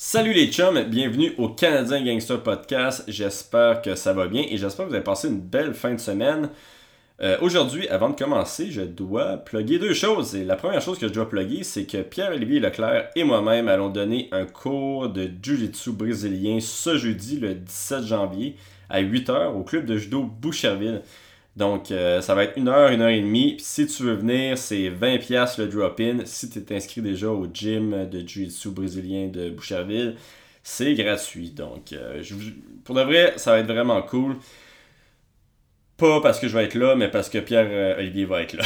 Salut les chums, bienvenue au Canadien Gangster Podcast. J'espère que ça va bien et j'espère que vous avez passé une belle fin de semaine. Euh, aujourd'hui, avant de commencer, je dois plugger deux choses. Et la première chose que je dois plugger, c'est que Pierre-Olivier Leclerc et moi-même allons donner un cours de Jiu-Jitsu brésilien ce jeudi, le 17 janvier, à 8h au club de judo Boucherville. Donc, euh, ça va être une heure, une heure et demie. Si tu veux venir, c'est 20$ le drop-in. Si tu es inscrit déjà au gym de Jiu-Jitsu brésilien de Boucherville, c'est gratuit. Donc, euh, pour de vrai, ça va être vraiment cool. Pas parce que je vais être là, mais parce que Pierre-Olivier va être là.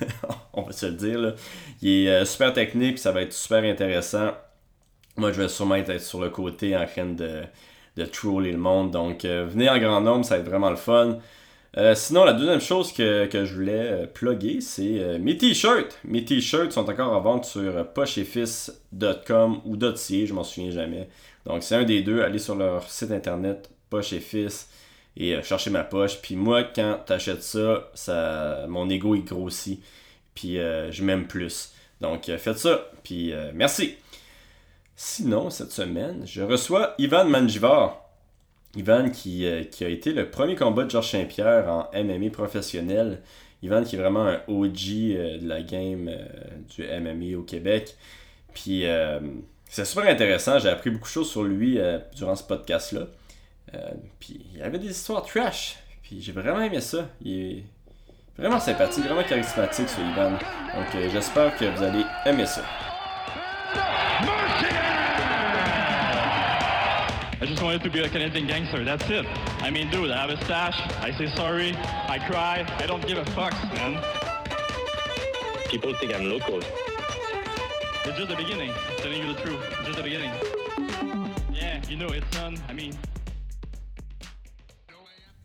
On va se le dire. Il est euh, super technique, ça va être super intéressant. Moi, je vais sûrement être sur le côté en train de, de troller le monde. Donc, venez en grand nombre, ça va être vraiment le fun. Euh, sinon, la deuxième chose que, je voulais euh, plugger, c'est euh, mes t-shirts. Mes t-shirts sont encore à vendre sur pochefils.com ou .ca, je m'en souviens jamais. Donc, c'est un des deux. Allez sur leur site internet, Poche et cherchez ma poche. Puis moi, quand t'achètes ça, ça, mon ego il grossit. Puis je m'aime plus. Donc, faites ça. Puis merci. Sinon, cette semaine, je reçois Ivan Manjivar. Ivan qui, euh, qui, a été le premier combat de Georges Saint-Pierre en MMA professionnel. Ivan qui est vraiment un OG euh, de la game euh, du MMA au Québec. Puis c'est super intéressant. J'ai appris beaucoup de choses sur lui durant ce podcast-là. puis il avait des histoires trash. Puis j'ai vraiment aimé ça. Il est vraiment sympathique, vraiment charismatique ce Ivan. Donc j'espère que vous allez aimer ça. I just wanted to be a Canadian gangster. That's it. I mean, dude, I have a stash. I say sorry. I cry. I don't give a fuck, man. People think I'm local. It's just the beginning. I'm telling you the truth. It's just the beginning. Yeah, you know, it's done. I mean.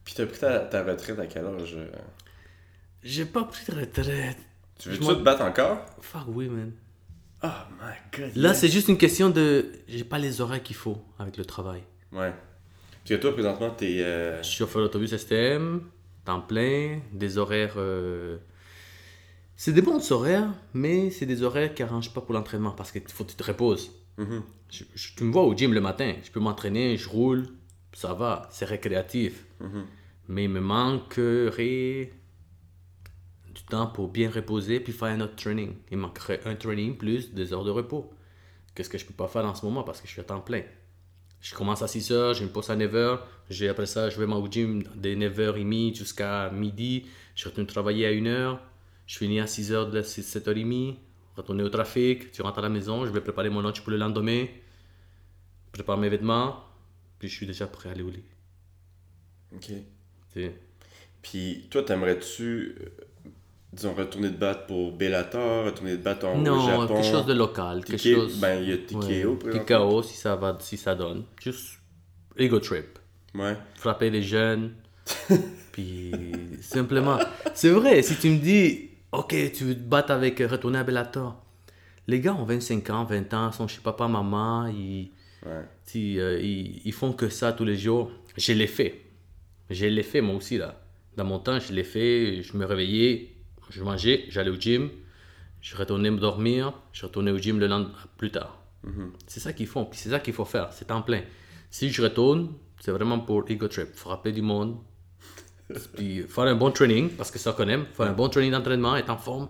Puis t'as pris ta, ta, retraite à quel âge? Euh? J'ai pas pris de retraite. Tu veux-tu te battre encore? Fuck oui, man. Oh my god. Là, c'est juste une question de. J'ai pas les horaires qu'il faut avec le travail. Ouais. Parce que toi, présentement, t'es. Euh... Chauffeur d'autobus STM, temps plein, des horaires. Euh, c'est des bons horaires, mais c'est des horaires qui arrangent pas pour l'entraînement parce qu'il faut que tu te reposes. Mm-hmm. tu me vois au gym le matin, je peux m'entraîner, je roule, ça va, c'est récréatif. Mm-hmm. Mais il me manquerait temps pour bien reposer puis faire un autre training. Il manquerait un training plus deux heures de repos. Qu'est-ce que je peux pas faire en ce moment parce que je suis à temps plein? Je commence à 6 heures, j'ai une pause à 9 heures. Après ça, je vais au gym de 9h30 jusqu'à midi. Je retourne travailler à 1 heure. Je finis à 6 heures de 7h30. Retourner au trafic. Tu rentres à la maison. Je vais préparer mon lunch pour le lendemain. Prépare mes vêtements. Puis je suis déjà prêt à aller au lit. Ok. Puis toi, t'aimerais-tu euh, disons, retourner de battre pour Bellator, retourner de battre en non, Japon. quelque chose de local. quelque chose... Ben, il y a TKO, ouais. TKO, si ça, va, si ça donne. Juste ego trip. Ouais. Frapper les jeunes. puis, simplement. C'est vrai, si tu me dis, OK, tu veux te battre avec, retourner à Bellator. Les gars ont 25 ans, 20 ans, sont chez papa, maman, ils, ouais. Euh, ils, ils, font que ça tous les jours. Je l'ai fait. Je l'ai fait moi aussi, là. Dans mon temps, je l'ai fait, je me réveillais, je mangeais, j'allais au gym, je retournais me dormir, je retournais au gym le lendemain plus tard. Mhm. C'est ça qu'ils font, c'est ça qu'il faut faire, c'est en plein. Si je retourne, c'est vraiment pour ego trip, frapper du monde, puis faire un bon training, parce que ça qu'on aime, faire un bon training d'entraînement, être en forme,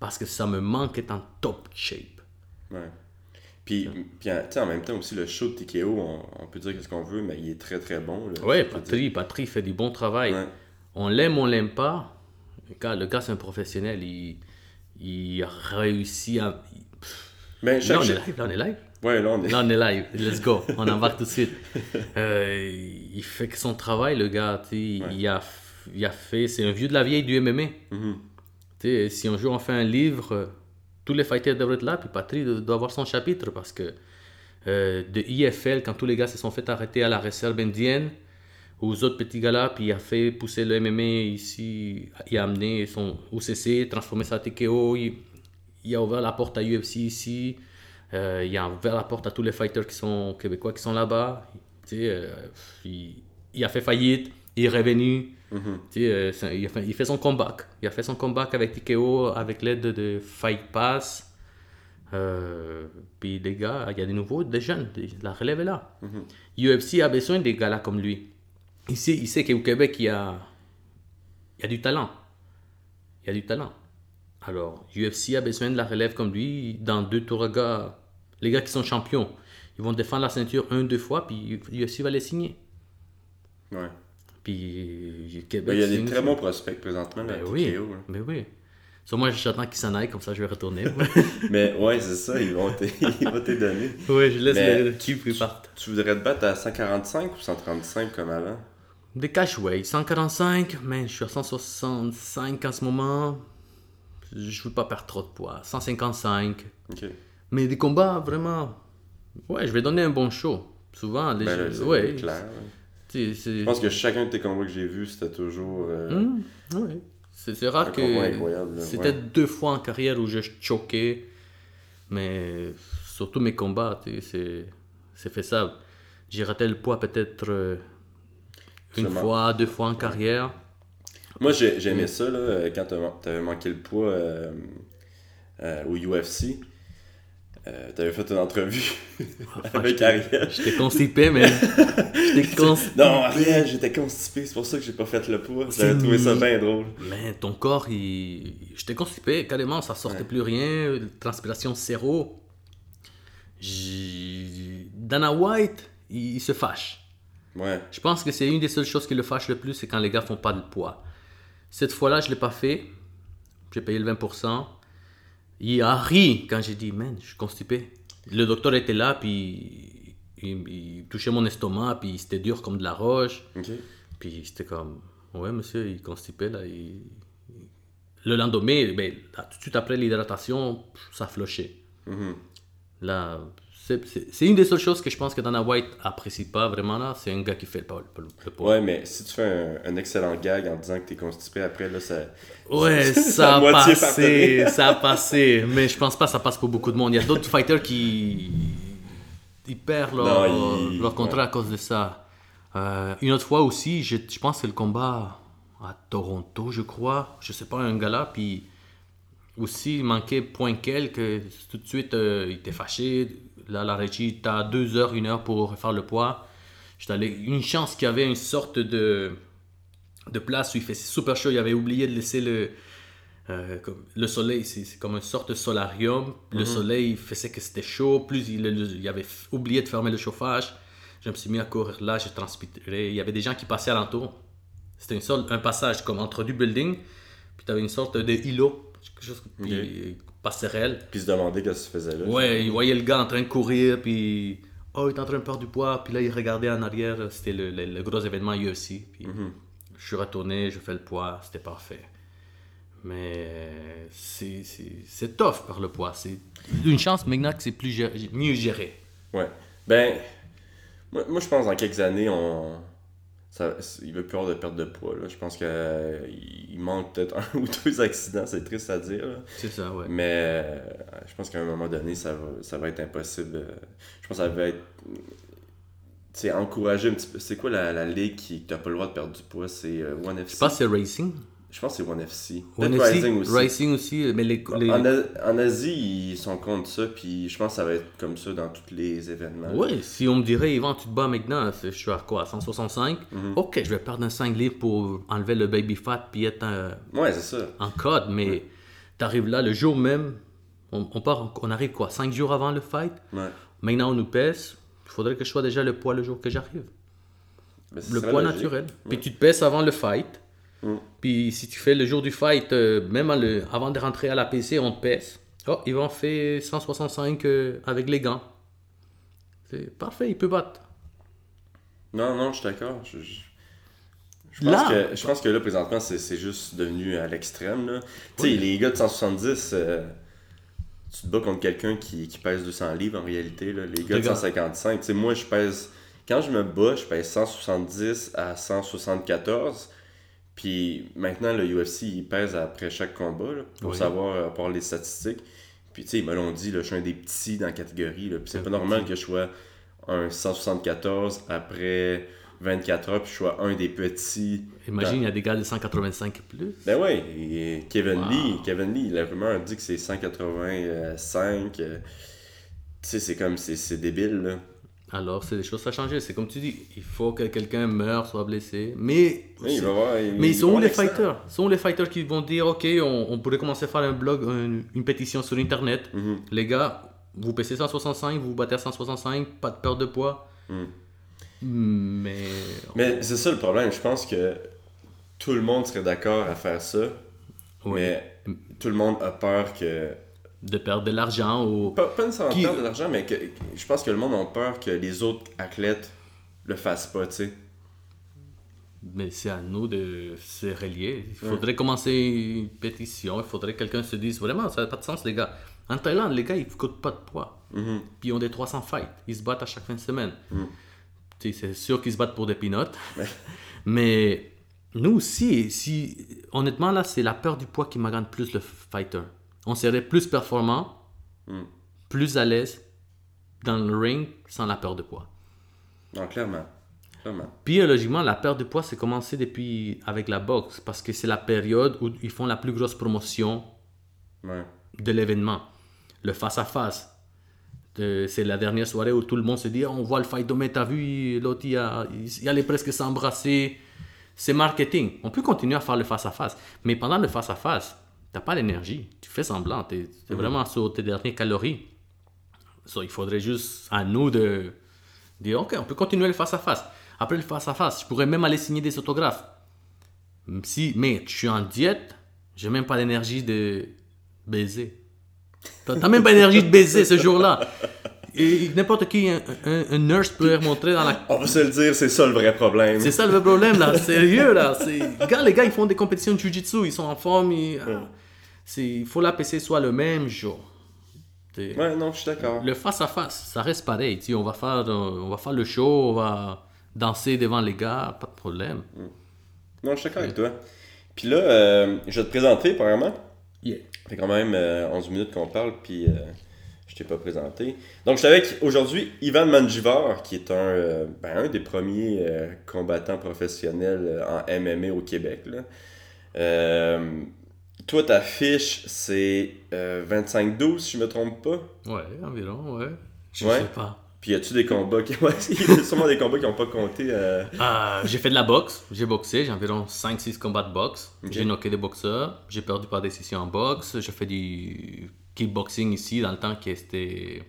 parce que ça me manque d'être en top shape. Ouais. Puis, puis en même temps aussi, le show de TKO, on, peut dire ce qu'on veut, mais il est très très bon. Oui, Patrick, Patrick fait du bon travail. On l'aime, on l'aime pas, le gars, c'est un professionnel. Il, il a réussi à. Mais là, on est live. Là, on est live? Ouais, là, on est... là, on est live. Let's go. On embarque tout de suite. Euh, il fait que son travail, le gars. Il, a, il a fait. C'est un vieux de la vieille du MMA. Mm-hmm. Si un jour on fait un livre, tous les fighters devraient être là. Puis Patrick doit avoir son chapitre parce que euh, de IFL, quand tous les gars se sont fait arrêter à la réserve indienne, aux autres petits gars-là, puis il a fait pousser le MMA ici, il a amené son OCC, transformé ça en TKO, il, a ouvert la porte à UFC ici, euh, il a ouvert la porte à tous les fighters qui sont québécois qui sont là-bas, euh, il, a fait faillite, il est revenu, mm-hmm. euh, il, a fait, il, fait, son comeback, il a fait son comeback avec TKO avec l'aide de Fight Pass, Euh, puis des gars, il y a des nouveaux, des jeunes, la relève est là. UFC a besoin des gars là comme lui. Il sait, il sait qu'au Québec, il y a, il y a du talent. Il y a du talent. Alors, UFC a besoin de la relève comme lui. Dans deux tours, de gars, les gars qui sont champions, ils vont défendre la ceinture un, deux fois, puis UFC va les signer. Ouais. Puis Québec, Ben, il y a des très bons prospects présentement, là, Ben à oui, TKO, là. mais oui. Sur moi, j'attends qu'ils s'en aillent, comme ça je vais retourner. Mais ouais, c'est ça, ils vont te, ils vont te donner. oui, je laisse Mais les qui partent. Tu voudrais te battre à 145 ou 135 comme avant? Des cashways, 145, mais je suis à 165 en ce moment. Je veux pas perdre trop de poids. 155. Ok. Mais des combats vraiment. Ouais, je vais donner un bon show. Souvent, les Ben, c'est ouais, clair. ouais. Je pense que chacun de tes combats que j'ai vus, c'était toujours. euh, ouais. C'est rare que. C'était ouais. deux fois en carrière où je choquais. Mais surtout mes combats, c'est ça. J'ai raté le poids peut-être euh, une fois, deux fois en carrière. Moi, j'ai- j'aimais ça, là, euh, quand tu avais manqué le poids euh, euh, au UFC. tu avais fait une entrevue avec j'étais- Ariel. J'étais constipé, mais. J'étais constipé. Non, Ariel, j'étais constipé, c'est pour ça que j'ai pas fait le poids. J'avais trouvé ça bien drôle. Mais ton corps, il... j'étais constipé, carrément, ça sortait Ouais. plus rien, transpiration zéro. Dana White, il, il se fâche. Ouais. Je pense que c'est une des seules choses qui le fâche le plus, c'est quand les gars font pas de poids. Cette fois-là, je l'ai pas fait. J'ai payé le 20%. Il a ri quand j'ai dit, man, je suis constipé. Le docteur était là, puis il, il touchait mon estomac, puis c'était dur comme de la roche. Ok. Puis c'était comme, ouais, monsieur, il constipé, là. il- Le lendemain, ben, tout de suite après l'hydratation, ça flochait. Mhm. Là, c'est- une des seules choses que je pense que Dana White apprécie pas vraiment, là. C'est un gars qui fait le, le. Ouais, mais si tu fais un, un excellent gag en disant que t'es constipé après, là, ça. Ouais, ça a passé, ça a passé. Mais je pense pas que ça passe pour beaucoup de monde. Il y a d'autres fighters qui ils perdent leur, Non, leur contrat ouais. à cause de ça. Euh, une autre fois aussi, je, je pense que c'est le combat à Toronto, je crois. Je sais pas, un gars là, puis aussi il manquait point quelques. Tout de suite, euh, il était fâché. Là, la régie, t'as deux heures, une heure pour faire le poids. J'étais allé, une chance qu'il y avait une sorte de de place où il fait super chaud. Il avait oublié de laisser le, euh, comme- le soleil. C'est c'est comme une sorte de solarium. Le soleil faisait que c'était chaud. Plus il, il avait oublié de fermer le chauffage. Je me suis mis à courir là. J'ai transpiré. Il y avait des gens qui passaient alentour. C'était un passage comme entre du building. Puis tu avais une sorte de îlot. Quelque chose, puis passerelle. Puis se demander qu'est-ce que tu faisais là. Ouais, il voyait le gars en train de courir, puis oh, il est en train de perdre du poids, puis là, il regardait en arrière, c'était le, le- le gros événement UFC. Puis je suis retourné, je fais le poids, c'était parfait. Mais c'est- tough par le poids. C'est une chance maintenant que c'est plus géré- mieux géré. Ouais. Ben, moi, moi, je pense dans quelques années, on. Ça, il va plus avoir de perte de poids. Là. Je pense qu'il il manque peut-être un ou deux accidents, c'est triste à dire. C'est ça, ouais. Mais euh, je pense qu'à un moment donné, ça va, ça va être impossible. euh, Je pense que ça va être. Tu sais, encourager un petit peu. C'est quoi la, la ligue qui t'as pas le droit de perdre du poids? C'est euh, One FC. Je pense que c'est Racing. Je pense que c'est One FC. One FC, Rising aussi. Racing aussi, mais les, les- En, Asie, ils sont contre ça, puis je pense que ça va être comme ça dans tous les événements. Ouais, si on me dirait, Yvan, tu te bats maintenant, je suis à quoi, 165 Mhm. Ok, je vais perdre un 5 livres pour enlever le baby fat puis être euh, Ouais, c'est ça. en code, mais t'arrives là le jour même, on, on part, on arrive quoi, 5 jours avant le fight, Ouais. maintenant on nous pèse, il faudrait que je sois déjà le poids le jour que j'arrive. Ce Le poids naturel. Puis tu te pèses avant le fight, Mm. puis si tu fais le jour du fight, euh, même le- avant de rentrer à la PC, on te pèse. Oh, Yvan fait 165 euh, avec les gants. C'est parfait, il peut battre. Non, non, je suis d'accord. Je, je- je Là- pense, que, je pense que là, présentement, c'est c'est juste devenu à l'extrême. Tu sais, les gars de 170, euh, tu te bats contre quelqu'un qui, qui pèse 200 livres en réalité. Là. Les gars de Regarde. 155, tu sais, moi, je pèse. Quand je me bats, je pèse 170 à 174. Puis maintenant, le UFC, il pèse après chaque combat là, pour Oui. savoir, à part les statistiques. Puis tu sais, ils me l'ont dit, là, je suis un des petits dans la catégorie. là. Puis c'est pas normal que je sois un 174 après 24 heures puis je sois un des petits. Imagine, il y a des gars de 185 et plus. Ben et Kevin Wow. Lee, Kevin Lee, la rumeur dit que c'est 185. euh, Tu sais, c'est comme, c'est c'est débile, là. Alors, c'est des choses à changer. C'est comme tu dis, il faut que quelqu'un meure, soit blessé. Mais, Oui, il va voir, il- mais il ils sont les fighters? Ils sont les fighters qui vont dire, OK, on, on pourrait commencer à faire un blog, une, une pétition sur Internet. Mhm. Les gars, vous pèsez 165, vous vous battez à 165, pas de perte de poids. Mhm. Mais, Mais c'est ça le problème, je pense que tout le monde serait d'accord à faire ça, Oui. mais tout le monde a peur que... de perdre de l'argent ou... Pas, pas nécessairement Qui- perdre de l'argent, mais que, je pense que le monde a peur que les autres athlètes le fassent pas, tu sais. Mais c'est à nous de se relier. Il faudrait commencer une pétition. Il faudrait que quelqu'un se dise vraiment, ça n'a pas de sens, les gars. En Thaïlande, les gars, ils ne coûtent pas de poids. Mhm. Puis ils ont des 300 fights. Ils se battent à chaque fin de semaine. Mm. Tu sais, C'est sûr qu'ils se battent pour des peanuts. Mais nous aussi, si, honnêtement, là, c'est la peur du poids qui magane plus le fighter. On serait plus performant, Mm. plus à l'aise dans le ring sans la peur de poids. Non, clairement. Clairement. Biologiquement, la perte de poids, c'est commencé depuis avec la boxe parce que c'est la période où ils font la plus grosse promotion Ouais. de l'événement. Le face-à-face. C'est la dernière soirée où tout le monde se dit on voit le fight mais t'as vu, l'autre il, a- il allait presque s'embrasser. C'est marketing. On peut continuer à faire le face-à-face. Mais pendant le face-à-face, t'as pas l'énergie. Tu fais semblant. Tu es, vraiment sur tes dernières calories. So, il faudrait juste à nous de dire ok, on peut continuer le face-à-face. Après le face-à-face, je pourrais même aller signer des autographes. Si, mais je suis en diète, j'ai même pas l'énergie de baiser. T'as même pas l'énergie de baiser ce jour-là. Et n'importe qui, un, un- un nurse peut montrer dans la. On va se le dire, c'est ça le vrai problème. C'est ça le vrai problème là, sérieux là. Gars, les gars, ils font des compétitions de jujitsu, ils sont en forme. ils- Il faut la PC soit le même jour. Ouais, non, je suis d'accord. Le face à face, ça reste pareil. Tu sais, on va faire, euh, on va faire le show, on va danser devant les gars, pas de problème. Non, je suis d'accord avec toi. Puis là, euh, je vais te présenter, premièrement. Yeah. Ça fait quand même euh, 11 minutes qu'on parle, puis euh, je t'ai pas présenté. Donc, je suis avec aujourd'hui Ivan Manjivar, qui est un, euh, ben, un des premiers euh, combattants professionnels en MMA au Québec. là. Toi, ta fiche, c'est euh, 25-12, si je me trompe pas? Ouais, environ, ouais. Je Ouais. sais pas. Puis, y a-tu des combats qui. Il y a sûrement des combats qui n'ont pas compté. euh, Euh, j'ai fait de la boxe, j'ai boxé, j'ai environ 5-6 combats de boxe. J'ai knocké des boxeurs, j'ai perdu par décision en boxe, j'ai fait du kickboxing ici dans le temps qui était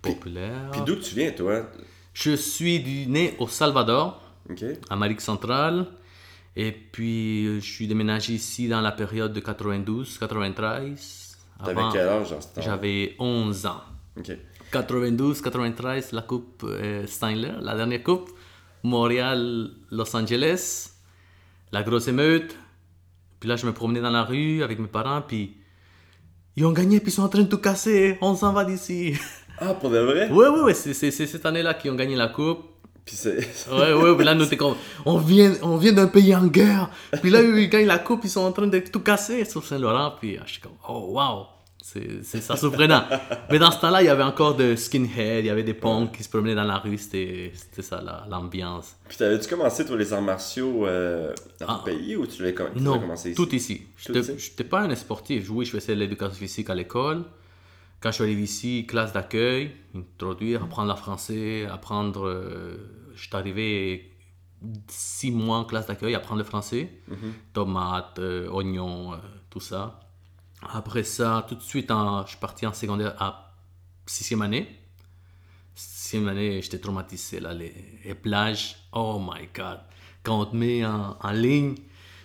populaire. Puis, d'où tu viens, toi? Je suis du- né au Salvador, Ok. Amérique centrale, et puis euh, je suis déménagé ici dans la période de 92-93. T'avais quel âge J'avais 11 ans. Ok. 92-93, la coupe euh, Steinler, la dernière coupe. Montréal-Los Angeles, la grosse émeute. Puis là, je me promenais dans la rue avec mes parents, puis ils ont gagné, puis ils sont en train de tout casser. On s'en va d'ici. Ah, pour de vrai? Ouais, c'est c'est- c'est cette année-là qu'ils ont gagné la coupe. Puis c'est. Ouais, ouais, là, nous, t'es comme, on vient, on vient d'un pays en guerre. Puis là, ils gagnent la coupe, ils sont en train de tout casser sur Saint-Laurent. Puis ah, je suis comme, oh, wow, c'est c'est ça surprenant. Mais dans ce temps-là, il y avait encore de skinhead, il y avait des punks qui se promenaient dans la rue, c'était ça la- l'ambiance. Puis t'avais-tu commencé, toi, les arts martiaux euh, dans ton Ah. pays ou tu l'avais Non, commencé ici? tout ici. Tout ici? j'étais pas un sportif. Oui, je faisais l'éducation physique à l'école. Quand je suis arrivé ici, classe d'accueil, introduire, apprendre le français, apprendre. euh, je suis arrivé six mois en classe d'accueil, apprendre le français. Mhm. Tomates, euh, oignons, euh, tout ça. Après ça, tout de suite, en- je suis parti en secondaire à sixième année. Sixième année, j'étais traumatisé. Là, les, les plages, oh my god. Quand on te met en, en ligne,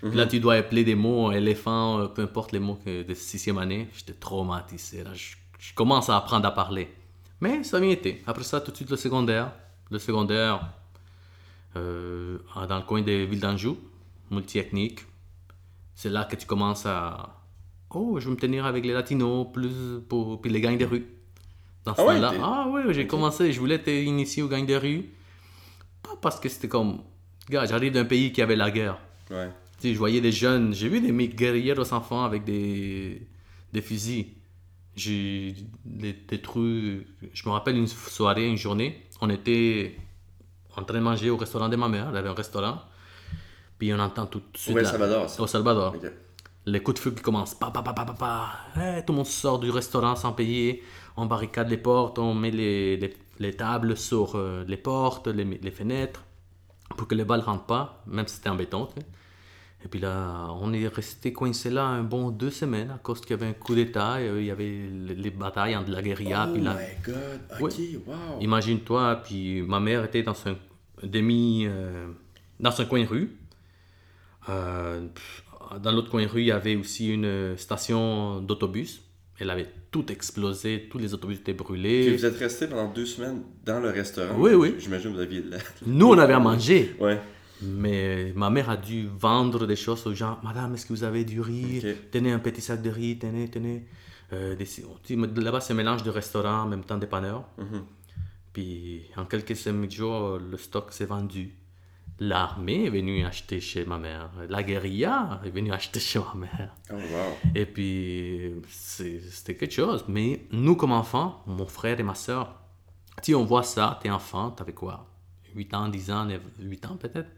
puis là, tu dois appeler des mots, éléphant, euh, peu importe les mots que de sixième année, j'étais traumatisé. Là, je, je commence à apprendre à parler. Mais ça m'y était. Après ça, tout de suite, le secondaire. Le secondaire, euh, dans le coin des villes d'Anjou, multi-ethnique. C'est là que tu commences à. Oh, je vais me tenir avec les latinos, plus pour puis les gangs de rue. Dans ce Ah ouais, t'es- Ah oui, j'ai commencé, je voulais être initié aux gangs de rue. Pas parce que c'était comme. Gars, j'arrive d'un pays qui avait la guerre. Ouais. Tu sais, je voyais des jeunes, j'ai vu des mecs guerriers aux enfants avec des, des fusils. J'ai des, trucs. Je me rappelle une soirée, une journée, on était. en train de manger au restaurant de ma mère. Elle avait un restaurant. Puis on entend tout de suite. Au la- Salvador, ça. Au Salvador. Ok. Les coups de feu qui commencent. Pa, pa, pa, pa, pa, pa. Eh, tout le monde sort du restaurant sans payer. On barricade les portes, on met les, les, les tables sur euh, les portes, les, les fenêtres, pour que les balles ne rentrent pas, même si c'était en béton. Et puis là, on est resté coincé là un bon deux semaines à cause qu'il y avait un coup d'État, euh, il y avait les, les batailles entre la guérilla. oh puis la- my god, ok, wow. Imagine-toi, puis ma mère était dans un demi. euh, dans un coin de rue. Euh, dans l'autre coin de rue, il y avait aussi une station d'autobus. Elle avait tout explosé, tous les autobus étaient Puis brûlés. vous êtes resté pendant deux semaines dans le restaurant. Oui, oui. J'imagine que vous aviez de la... Nous, on avait à manger. Ouais. Mais ma mère a dû vendre des choses aux gens. Madame, est-ce que vous avez du riz. Tenez un petit sac de riz, tenez, tenez. Euh, des- Là-bas, c'est un mélange de restaurant, en même temps dépanneur. Mhm. Puis en quelques semaines jours, le stock s'est vendu. L'armée est venue acheter chez ma mère. La guérilla est venue acheter chez ma mère. Oh wow. Et puis, c'était quelque chose. Mais nous, comme enfants, mon frère et ma soeur, si on voit ça, t'es enfant, t'avais quoi? 8 ans, 10 ans, 8 ans peut-être?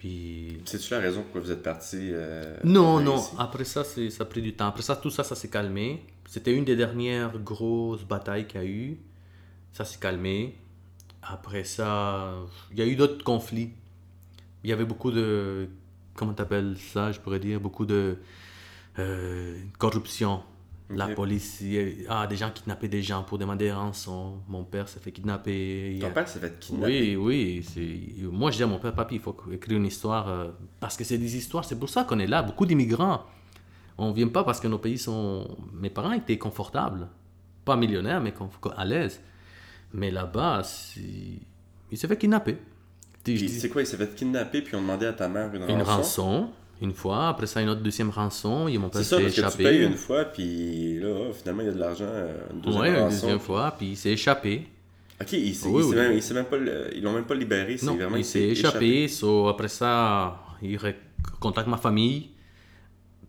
Puis. C'est-tu la raison pourquoi vous êtes parti euh, Non, non, ici? après ça, ça a pris du temps. Après ça, tout ça, ça s'est calmé. C'était une des dernières grosses batailles qu'il y a eu. Ça s'est calmé. Après ça, il y a eu d'autres conflits. Il y avait beaucoup de. Comment t'appelles ça, je pourrais dire Beaucoup de. euh, corruption. La police, ah, des gens kidnappaient des gens pour demander rançon. Mon père s'est fait kidnapper. Ton père s'est fait kidnapper? oui, oui. Moi, je dis à mon père, papy, il faut écrire une histoire. euh, parce que c'est des histoires, c'est pour ça qu'on est là. Beaucoup d'immigrants. On vient pas parce que nos pays sont. Mes parents étaient confortables. Pas millionnaires, mais à l'aise. Mais là-bas, il s'est fait kidnapper. C'est quoi, il s'est fait kidnapper puis on demandait à ta mère une rançon? Une rançon, une fois. Après ça, une autre deuxième rançon. Et mon père C'est ça, parce que tu échappé. payes une fois, puis là, finalement, il y a de l'argent, une deuxième Ouais, une rançon. deuxième fois. Puis il s'est échappé. Ok, il s'est- Oui, oui. même, pas, ils l'ont même pas libéré, c'est Non, vraiment il s'est échappé. so, après ça, il contacte ma famille.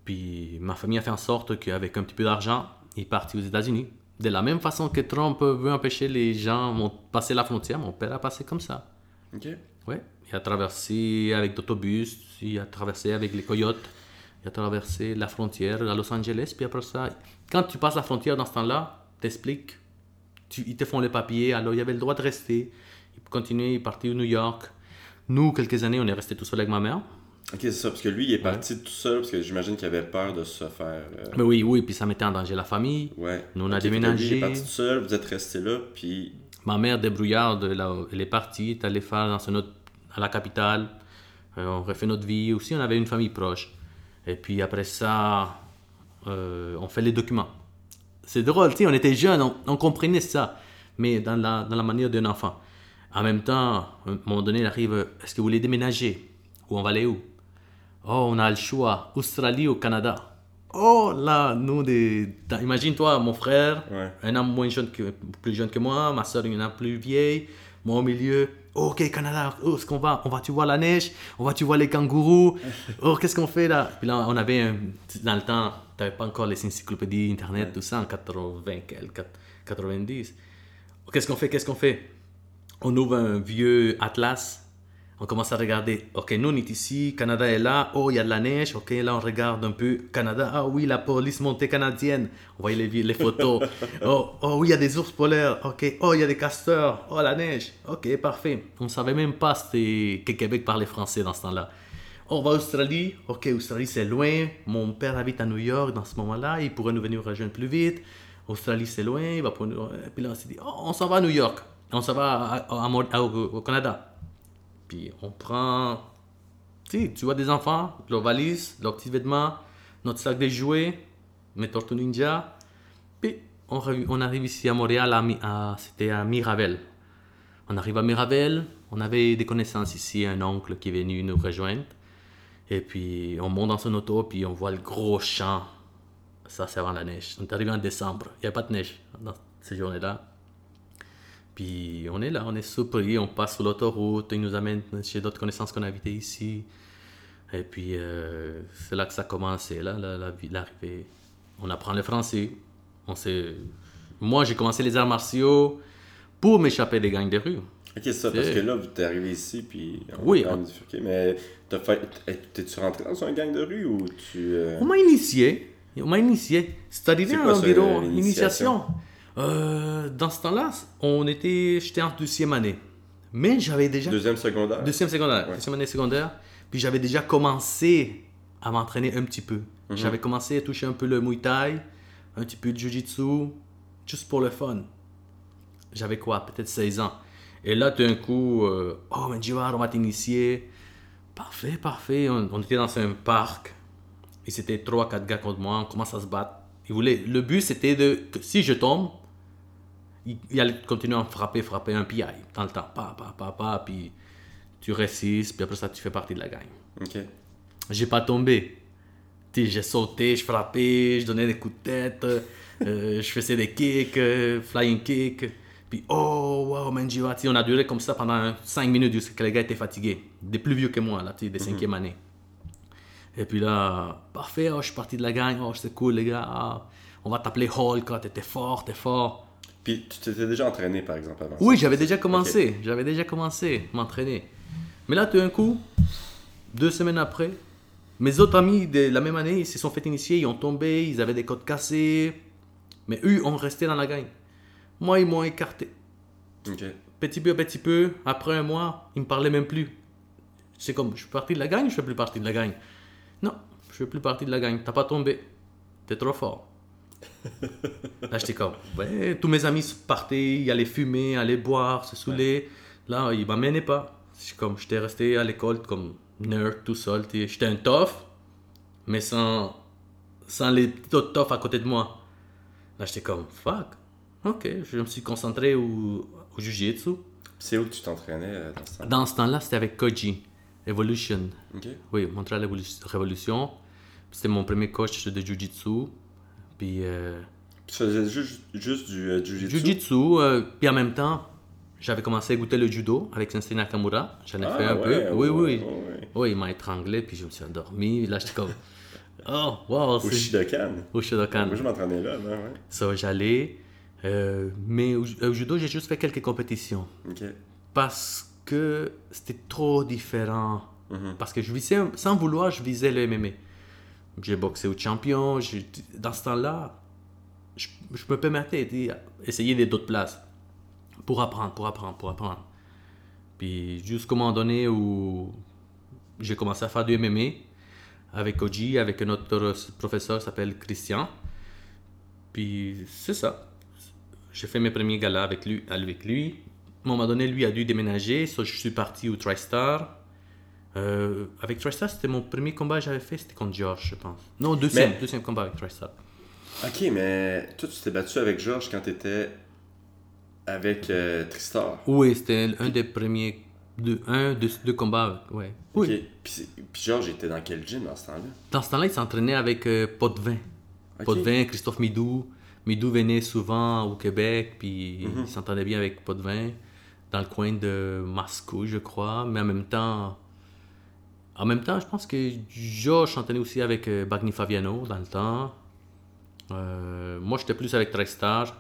Puis ma famille a fait en sorte qu'avec un petit peu d'argent, il est parti aux États-Unis. De la même façon que Trump veut empêcher les gens de passer la frontière, mon père a passé comme ça. Ok. Ouais. Il a traversé avec d'autobus, il a traversé avec les coyotes, il a traversé la frontière à Los Angeles. Puis après ça, quand tu passes la frontière dans ce temps-là, t'expliques, tu, ils te font les papiers, alors il avait le droit de rester. Il continuer, il est parti au New York. Nous, quelques années, on est resté tout seul avec ma mère. Ok, c'est ça, parce que lui, il est parti tout seul, parce que j'imagine qu'il avait peur de se faire. euh, Mais oui, oui, puis ça mettait en danger la famille. Ouais. Nous, on a lui, déménagé. Il est parti tout seul, vous êtes resté là, puis. Ma mère débrouillarde, elle est partie, elle est allée faire dans un autre, à la capitale. Euh, on refait notre vie. Aussi, on avait une famille proche. Et puis après ça, euh, on fait les documents. C'est drôle, tu sais, on était jeunes, on, on comprenait ça, mais dans la, dans la manière d'un enfant. En même temps, à un moment donné, il arrive, est-ce que vous voulez déménager? Ou on va aller où? Oh, on a le choix, Australie ou Canada. Oh là, nous, des... imagine-toi, mon frère, Ouais. un an moins jeune que, plus jeune que moi, ma soeur une an plus vieille, moi au milieu. Oh, ok, Canada, où est-ce qu'on va On va-tu voir la neige On va-tu voir les kangourous Oh, qu'est-ce qu'on fait là? Puis là, on avait, un- dans le temps, t'avais pas encore les encyclopédies Internet, tout ça, en 80, quel- 90. Qu'est-ce qu'on fait Qu'est-ce qu'on fait? On ouvre un vieux atlas. On commence à regarder. Ok, nous on est ici, Canada est là. Oh, il y a de la neige. Ok, là on regarde un peu Canada. Ah oui, la police montée canadienne. On voyait les, photos. oh, oh oui, il y a des ours polaires. Ok, oh, il y a des castors. Oh, la neige. Ok, parfait. On savait même pas que Québec parlait français dans ce temps-là. Oh, on va à Australie. Ok, Australie c'est loin. Mon père habite à New York dans ce moment-là. Il pourrait nous venir rejoindre plus vite. Australie c'est loin. Il va pour nous- Et puis là on s'est dit, oh, on s'en va à New York. On s'en va à- à- à au Canada. Puis on prend. Tu tu vois des enfants, leurs valises, leurs petits vêtements, notre sac de jouets, mes tortues ninja. Puis on, arrive ici à Montréal, c'était à Miravel. On arrive à Miravel, on avait des connaissances ici, un oncle qui est venu nous rejoindre. Et puis on monte dans son auto, puis on voit le gros champ. Ça, c'est avant la neige. On est arrivé en décembre. Il n'y a pas de neige dans ces journées-là. Puis on est là, on est surpris, on passe sur l'autoroute, il nous amène chez d'autres connaissances qu'on a habité ici. Et puis euh, c'est là que ça a commencé, là, la, la vie, l'arrivée. On apprend le français. On. Moi, j'ai commencé les arts martiaux pour m'échapper des gangs de rue. Ok, c'est ça, parce que là, tu es arrivé ici, puis. on Oui, a quand hein. bifurqué, mais t'as fait. T'es-tu rentré dans un gang de rue ou tu. euh, On m'a initié. On m'a initié. C'est arrivé C'est quoi, ça, environ l'initiation? initiation. Euh, dans ce temps-là, on était, j'étais en deuxième année. Mais j'avais déjà Deuxième secondaire? Deuxième secondaire, Ouais. deuxième année secondaire. Puis j'avais déjà commencé à m'entraîner un petit peu. Mhm. J'avais commencé à toucher un peu le Muay Thai, un petit peu de Jiu-Jitsu, juste pour le fun. J'avais quoi, peut-être 16 ans. Et là, d'un coup, euh, oh, mais Jivar, on va t'initier. Parfait, parfait. On, on était dans un parc. Et c'était 3-4 gars contre moi. On commence à se battre. Ils voulaient, le but, c'était de que si je tombe, il, il allait continuer à frapper, frapper un PI dans le temps. Pa, pa, pa, pa. Puis tu résistes. Puis après ça, tu fais partie de la gang. Ok. J'ai pas tombé. J'ai sauté, je frappais, je donnais des coups de tête, euh, je faisais des kicks, euh, flying kick. Puis, oh, wow, Manjiwa. On a duré comme ça pendant 5 minutes jusqu'à ce que les gars étaient fatigués. Des plus vieux que moi, là, tu sais, des cinquième année. Et puis là, parfait, oh, je suis parti de la gang, oh, c'est cool, les gars. ah, on va t'appeler Hulk, oh, t'étais fort, t'es fort. Puis tu t'étais déjà entraîné, par exemple, avant Oui, j'avais déjà commencé. J'avais déjà commencé à m'entraîner. Mais là, tout d'un coup, deux semaines après, mes autres amis de la même année, ils se sont fait initier, ils ont tombé, ils avaient des côtes cassées. Mais eux ont resté dans la gang. Moi, ils m'ont écarté. Petit peu, petit peu, après un mois, ils me parlaient même plus. C'est comme, je suis parti de la gang, je fais plus partie de la gang? Non, je fais plus partie de la gang. T'as pas tombé. T'es trop fort. Là, j'étais comme, ouais, tous mes amis partaient, ils allaient fumer, allaient boire, se saouler. Là, ils m'amenaient pas. Comme, j'étais resté à l'école comme nerd tout seul. J'étais un tough, mais sans, sans les petits autres toughs à côté de moi. Là, j'étais comme, fuck. Ok, je me suis concentré au, au jiu-jitsu. C'est où que tu t'entraînais euh, dans ce temps Dans ce temps-là, c'était avec Koji, Evolution. Ok. Oui, Montréal Evolu- Révolution. C'était mon premier coach de jiu-jitsu. Puis, euh, Tu faisais juste, juste du euh, jiu-jitsu? Jiu-jitsu. euh, puis en même temps, j'avais commencé à goûter le judo avec Sensei Nakamura. J'en ai Ah, fait un ouais, peu. ouais, oui, oui. ouais. Oui, il m'a étranglé, puis je me suis endormi. Là, j'étais comme. Oh, wow, Au. Shidokan. Au Shodokan. Moi, je m'entraînais là, non, ouais. Ça, j'allais. Euh, mais au, au judo, j'ai juste fait quelques compétitions. Ok. parce que c'était trop différent. Mhm. Parce que je visais, sans vouloir, je visais le MMA. J'ai boxé au champion. Dans ce temps-là, je, je me permettais d'essayer des d'autres places pour apprendre, pour apprendre, pour apprendre. Puis jusqu'au moment donné où j'ai commencé à faire du MMA avec Oji, avec un autre professeur qui s'appelle Christian. Puis c'est ça. J'ai fait mes premiers galas avec lui. Avec lui. À un moment donné, lui a dû déménager. So, je suis parti au TriStar. Euh, avec TriStar, c'était mon premier combat que j'avais fait. C'était contre George, je pense. Non, deuxième, Mais- deuxième combat avec TriStar. Ok, mais toi, tu t'es battu avec Georges quand t'étais avec euh, Tristar. Oui, c'était un des premiers. Deux, un, deux, deux combats. Ouais. Oui. Ok. Puis, puis Georges était dans quel gym dans ce temps-là? Dans ce temps-là, il s'entraînait avec euh, Potvin. Potvin, Christophe Midou. Midou venait souvent au Québec, puis Mhm. il s'entendait bien avec Potvin, dans le coin de Moscou, je crois. Mais en même temps, en même temps, je pense que Georges s'entendait aussi avec euh, Bagni Faviano dans le temps. Euh, moi, j'étais plus avec Tristar.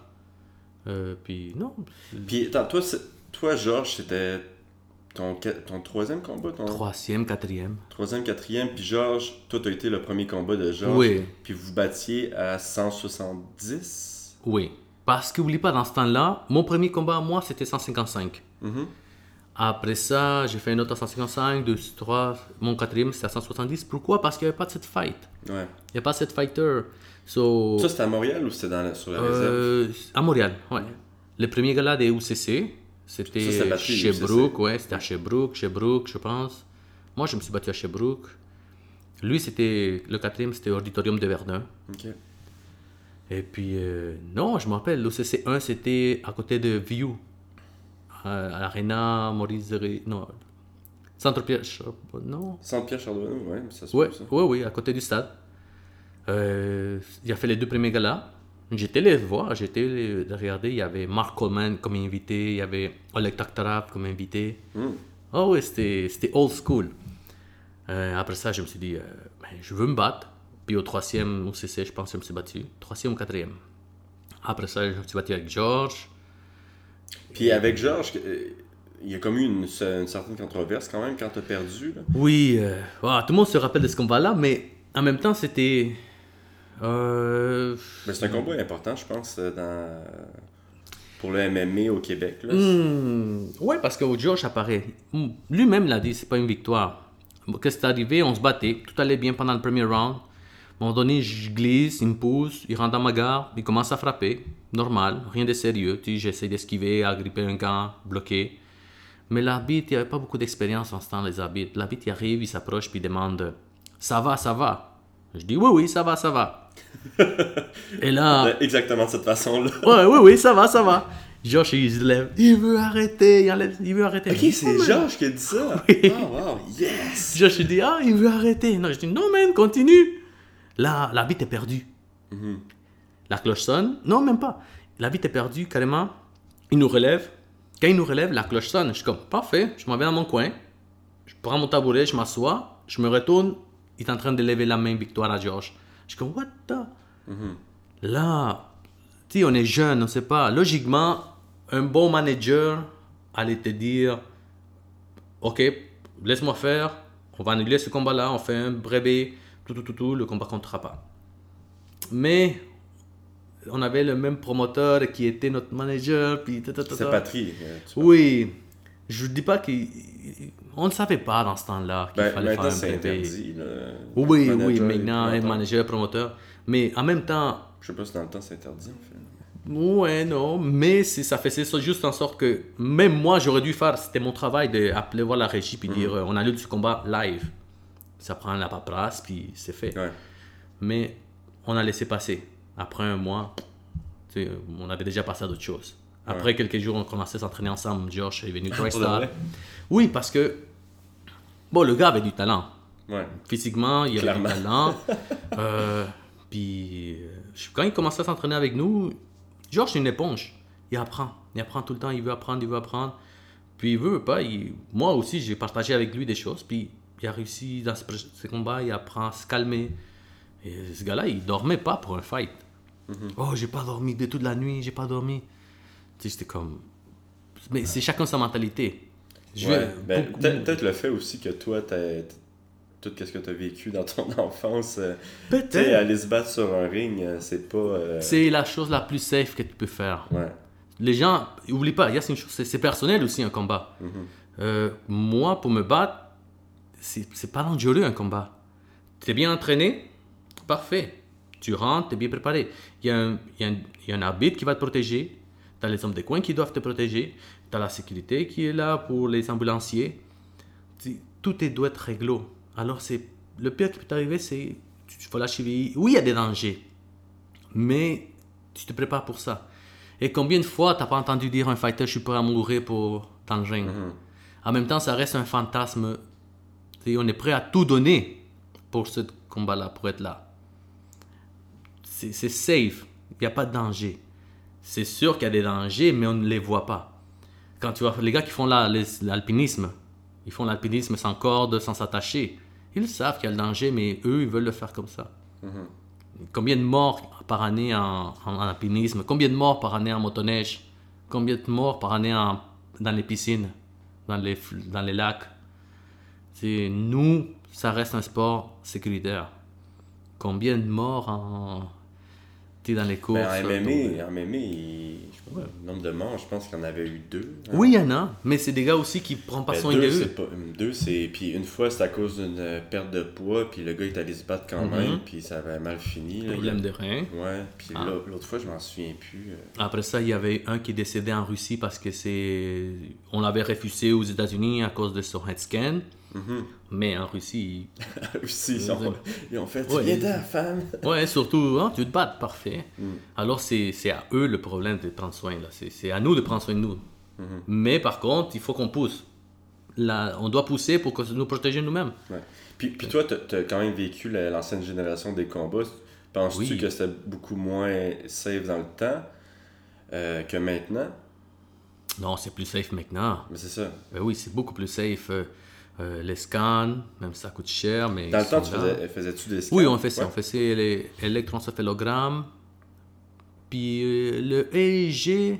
Euh, puis non, Puis, attends, toi, toi Georges, c'était ton, ton troisième combat ton troisième, quatrième. Troisième, quatrième. Puis Georges, toi, t'as été le premier combat de Georges. Oui. Puis vous battiez à 170. Oui. Parce que, oublie pas, dans ce temps-là, mon premier combat à moi, c'était 155. Mhm. Après ça, j'ai fait une autre à 155, 2, 3. Mon quatrième, c'était à 170. Pourquoi? Parce qu'il n'y avait pas de cette fight. Ouais. Il n'y a pas cette fighter. So, Ça, c'était à Montréal ou c'était dans la- sur la réserve? euh, à Montréal, ouais. Le premier gala des UCC, c'était chez UCC. Brook, ouais, c'était à Sherbrooke, Sherbrooke, je pense. Moi, je me suis battu à Sherbrooke. Lui, c'était le quatrième, c'était Auditorium de Verdun. Ok. Et puis, euh, non, je me rappelle, l'OCC 1, c'était à côté de View, à, à l'Arena Maurice Non, Centre-Pierre. Charbonneau, Non. Centre-Pierre Chardonnay, ouais, ça se Ouais, peut, ça. ouais, oui, à côté du stade. Euh, il a fait les deux premiers galas. J'étais les voir, j'étais les regarder. Il y avait Mark Coleman comme invité, il y avait Oleg Taktarov comme invité. Hmm. Oh oui, c'était c'était old school. Euh, après ça, je me suis dit, euh, ben, je veux me battre. Puis au troisième OCC, je pense que je me suis battu. Troisième ou quatrième. Après ça, je me suis battu avec George. Puis avec Georges, euh, il y a comme eu une, une certaine controverse quand même quand t'as perdu. Là. Oui, euh, tout le monde se rappelle de ce combat-là, mais en même temps, c'était. euh, Mais c'est un combat important, je pense, euh, dans... pour le MMA au Québec. Là. Hmm, ouais, parce que Josh apparaît. Hmm, Lui-même l'a dit, c'est pas une victoire. Qu'est-ce qui est arrivé? On se battait, tout allait bien pendant le premier round. À un moment donné, je glisse, il me pousse, il rentre dans ma garde, il commence à frapper. Normal, rien de sérieux. J'essaie d'esquiver, agripper un gant, bloquer. Mais l'arbitre, il n'y avait pas beaucoup d'expérience en ce temps, les arbitres. L'arbitre, il arrive, il s'approche, puis il demande Ça va, ça va Je dis Oui, oui, ça va, ça va. Et là. Exactement de cette façon-là. Ouais, oui, oui, ça va, ça va. Josh, il se lève. Il veut arrêter. Il, enlève- il veut arrêter. Ok, c'est. Georges qui a dit ça. Oui. Oh, wow, yes! Josh, il dit, ah, il veut arrêter. Non, je dis, non, man, continue. Là, l'arbitre est perdu. La cloche sonne. Non, même pas. L'arbitre est perdu, carrément. Il nous relève. Quand il nous relève, la cloche sonne. Je suis comme, parfait. Je m'en vais dans mon coin. Je prends mon tabouret, je m'assois. Je me retourne. Il est en train de lever la main victoire à George. Je suis comme, what the? Là, tu sais, on est jeune, on ne sait pas. Logiquement, un bon manager allait te dire Ok, laisse-moi faire, on va annuler ce combat-là, on fait un brevet, tout, tout, tout, tout, le combat comptera pas. Mais on avait le même promoteur qui était notre manager, puis C'est ta. Patrie. euh, Oui, je dis pas qu'on ne savait pas dans ce temps-là qu'il Ben, fallait faire un brevet. interdit. Oui, oui, maintenant, promoteur. manager, promoteur. Mais en même temps, Je sais pas si dans le temps c'est interdit en fait. Ouais, non, mais ça faisait ça juste en sorte que même moi, j'aurais dû faire, c'était mon travail d'appeler voir la régie puis dire euh, on annule ce combat live. Ça prend la paperasse puis c'est fait. Ouais. Mais on a laissé passer. Après un mois, tu sais, on avait déjà passé à d'autres choses. Après quelques jours, on commençait à s'entraîner ensemble. Josh est venu TriStar. Oui, parce que, bon, le gars avait du talent. Ouais. Physiquement, il avait du talent. Euh, puis, euh, quand il commençait à s'entraîner avec nous, Georges, c'est une éponge. Il apprend. Il apprend tout le temps. Il veut apprendre, il veut apprendre. Puis, il veut veut pas. il- Moi aussi, j'ai partagé avec lui des choses. Puis, il a réussi dans ce, combat. Il apprend à se calmer. Et ce gars-là, il dormait pas pour un fight. Oh, j'ai pas dormi de toute la nuit. J'ai pas dormi. Tu sais, c'était comme. Mais c'est chacun sa mentalité. Je Ouais, vais- ben, beaucoup- peut-être le fait aussi que toi, t'as tout ce que tu as vécu dans ton enfance, euh, Peut-être. aller se battre sur un ring, euh, c'est pas. euh, C'est la chose la plus safe que tu peux faire. Ouais. Les gens, oublie pas, il y a c'est une chose, c'est personnel aussi un combat. Euh, moi, pour me battre, c'est pas dangereux un combat. Tu es bien entraîné, parfait. Tu rentres, tu es bien préparé. Il y, a un, il, y a un, il y a un arbitre qui va te protéger. Tu as les hommes de coin qui doivent te protéger. Tu as la sécurité qui est là pour les ambulanciers. Tout est, doit être réglo. Alors, c'est le pire qui peut t'arriver, c'est tu tu vas la cheville. Oui, il y a des dangers, mais tu te prépares pour ça. Et combien de fois t'as pas entendu dire un fighter, je suis prêt à mourir pour dans le ring. En même temps, ça reste un fantasme. On est prêt à tout donner pour ce combat-là, pour être là. C'est safe, il n'y a pas de danger. C'est sûr qu'il y a des dangers, mais on ne les voit pas. Quand tu vois les gars qui font la- l'alpinisme, ils font l'alpinisme sans corde, sans s'attacher. Ils savent qu'il y a le danger, mais eux, ils veulent le faire comme ça. Combien de morts par année en, en- en alpinisme? Combien de morts par année en motoneige? Combien de morts par année en- dans les piscines dans les, dans les lacs? C'est Nous, ça reste un sport sécuritaire. Combien de morts en, tu sais, dans les courses Ben, en euh, MMA, en MMA, il- je sais pas, le nombre de morts, je pense qu'il y en avait eu deux. hein. Oui, il y en a, mais c'est des gars aussi qui prennent pas Ben, soin deux, pas. Deux, c'est. Puis une fois, c'est à cause d'une euh, perte de poids, puis le gars est allé se battre quand même, puis ça avait mal fini. Problème Il- de rein. Ouais, puis Ah. l'autre l'autre fois, je m'en souviens plus. euh. Après ça, il y avait un qui est décédé en Russie parce que c'est. On l'avait refusé aux États-Unis à cause de son head scan. Mhm. Mais en Russie, Aussi, ils, ont, ils ont fait. Ouais. La femme! ouais, surtout, hein, tu te battes, parfait. Mm. Alors, c'est c'est à eux le problème de prendre soin. là. C'est c'est à nous de prendre soin de nous. Mm-hmm. Mais par contre, il faut qu'on pousse. Là, on doit pousser pour que nous protéger nous-mêmes. Ouais. Puis, puis toi, t'as as quand même vécu la- l'ancienne génération des combats. Penses-tu Oui. que c'était beaucoup moins safe dans le temps euh, que maintenant? Non, c'est plus safe maintenant. Mais c'est ça. Ben oui, c'est beaucoup plus safe. Euh, les scans, même ça coûte cher, mais. Dans le temps, tu là. faisais, faisais-tu des scans? Oui, on faisait, Ouais. on faisait les électroencéphalogrammes. Puis euh, le EEG,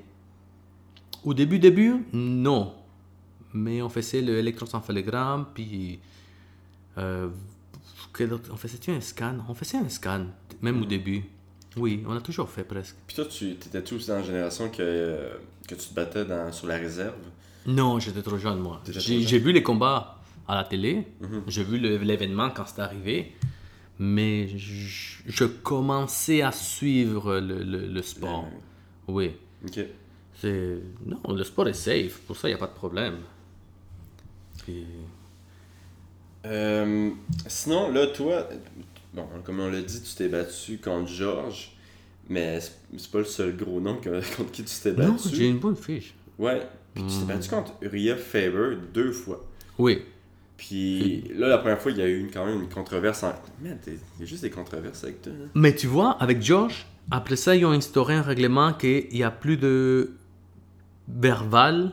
au début, début, non. mais on faisait le électroencéphalogramme, puis. euh, on faisait un scan On faisait un scan, même au début. Oui, on a toujours fait presque. Puis toi, tu étais-tu aussi dans la génération que, euh, que tu te battais dans, sur la réserve? Non, j'étais trop jeune, moi. J'ai vu les combats à la télé, Mhm. j'ai vu l'événement quand c'est arrivé, mais je, je commençais à suivre le, le- le sport. Oui. Ok. C'est... Non, le sport est safe, pour ça, il n'y a pas de problème. Puis- Euh, sinon, là, toi, bon, comme on l'a dit, tu t'es battu contre Georges, mais c'est pas le seul gros nom contre qui tu t'es Non, battu. j'ai une bonne fiche. Ouais, puis tu t'es battu contre Uriah Faber deux fois. Oui. Puis là, la première fois, il y a eu une- quand même une controverse. En... Man, il y a juste des controverses avec toi. hein. Mais tu vois, avec George, après ça, ils ont instauré un règlement qu'il n'y a plus de verbal,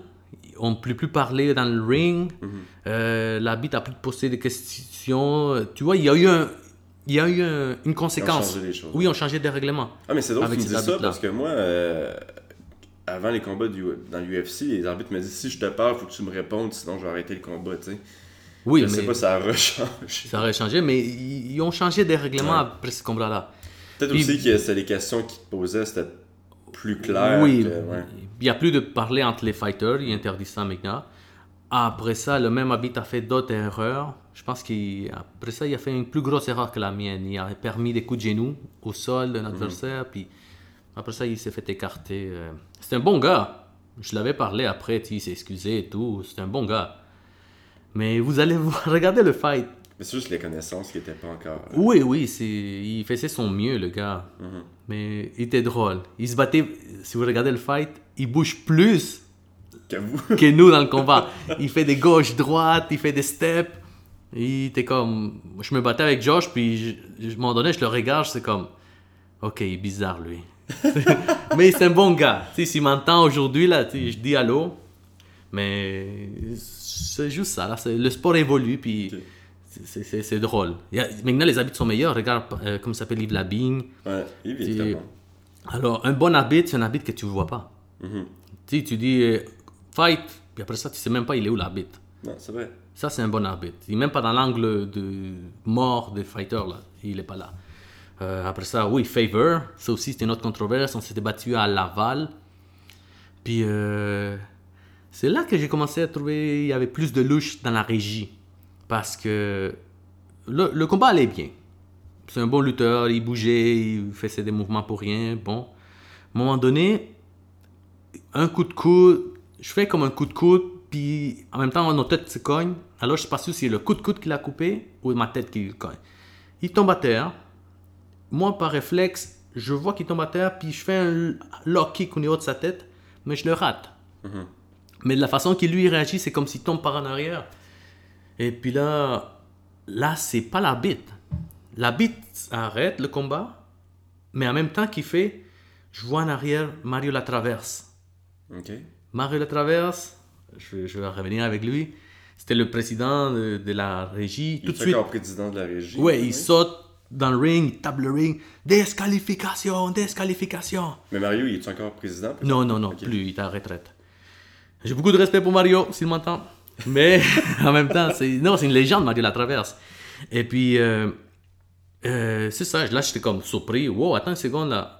on ne peut plus parler dans le ring, Mhm. euh, l'arbitre n'a plus de poser des questions. Tu vois, il y a eu, un, il y a eu un- une conséquence. changé les choses. Oui, on changé des règlements. Ah, mais c'est drôle que tu me dises ça parce que moi, euh, avant les combats du, dans l'UFC, les arbitres me disent si je te parle, faut que tu me répondes, sinon je vais arrêter le combat, tu sais. Oui, je mais sais pas, ça a rechangé. ça aurait changé, mais ils, ils ont changé des règlements Ouais. après ce combat-là. Peut-être Puis- aussi que c'est les questions qu'ils te posaient, c'était plus clair. Oui, que- ouais. il n'y a plus de parler entre les fighters, il interdit ça maintenant. Après ça, le même habit a fait d'autres erreurs. Je pense qu'après ça, il a fait une plus grosse erreur que la mienne. Il a permis des coups de genoux au sol Mhm. d'un adversaire, puis après ça, il s'est fait écarter. euh. C'est un bon gars. Je l'avais parlé après, il s'est excusé et tout. C'est un bon gars. Mais vous allez voir, regardez le fight. Mais c'est juste les connaissances qui n'étaient pas encore. Oui, oui, c'est... il faisait son mieux, le gars. Mhm. Mais il était drôle. Il se battait, si vous regardez le fight, il bouge plus que nous dans le combat. Il fait des gauches, droites, il fait des steps. Il était comme. Je me battais avec Josh, puis je, je- moment donné, je le regarde, c'est comme. Ok, il est bizarre lui. mais c'est un bon gars. Tu sais, s'il m'entend aujourd'hui, là, je dis allô. Mais c'est juste ça. Là, le sport évolue, puis Ok. c'est- drôle. Il y a- maintenant, les habits sont meilleurs. Regarde euh, comment s'appelle Yves Labigne. Ouais, évidemment. Alors, un bon arbitre, c'est un arbitre que tu ne vois pas. Mhm. Tu dis euh, fight, puis après ça, tu sais même pas il est où l'arbitre. Non, c'est vrai. Ça, c'est un bon arbitre. Il n'est même pas dans l'angle de mort des fighters, là. Il n'est pas là. Euh, après ça, oui, Favor, ça aussi, c'était une autre controverse. On s'était battu à Laval. Puis, euh, c'est là que j'ai commencé à trouver il y avait plus de louche dans la régie. Parce que le, combat allait bien. C'est un bon lutteur, il bougeait, il faisait des mouvements pour rien. Bon. À un moment donné, un coup de coude, je fais comme un coup de coude, puis en même temps, nos têtes se cognent. Alors, je ne sais pas si c'est le coup de coude qui l'a coupé ou ma tête qui le cogne. Il tombe à terre. Moi, par réflexe, je vois qu'il tombe à terre, puis je fais un lock kick au niveau de sa tête, mais je le rate. Mais de la façon qu'il lui réagit, c'est comme s'il tombe par en arrière. Et puis là, là, c'est pas l'arbitre. L'arbitre arrête le combat, mais en même temps qu'il fait, je vois en arrière Mario la traverse. Ok. Mario Latraverse, je, je vais revenir avec lui, c'était le président de, de la régie. Il Tout de suite, encore président de la régie. ouais, il saute dans le ring, il tape le ring, disqualification, disqualification. Mais Mario, il est encore président? Non, non, non, Ok. plus, il est en retraite. J'ai beaucoup de respect pour Mario, s'il m'entend. Mais en même temps, c'est non, c'est une légende, Mario Latraverse. Et puis, euh, euh, c'est ça, là, j'étais comme surpris. Wow, attends une seconde, là.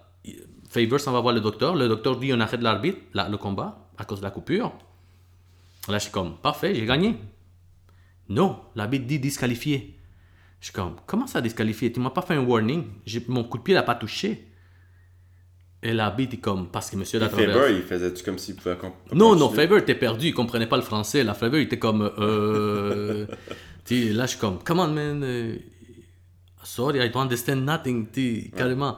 Favor s'en va voir le docteur. Le docteur dit on arrête l'arbitre, la- le combat, à cause de la coupure. Là, je suis comme, parfait, j'ai gagné. Non, l'arbitre dit disqualifié. Je suis comme, comment ça disqualifié? Tu m'as pas fait un warning. Mon coup de pied l'a pas touché. Et l'arbitre est comme, parce que monsieur Latraverse. Faber, il faisait-tu comme s'il pouvait com- Non, non? Faber était perdu, il comprenait pas le français. La Faber était comme. Euh, tu là, je suis comme, come on, man. euh, sorry, I don't understand nothing, tu carrément.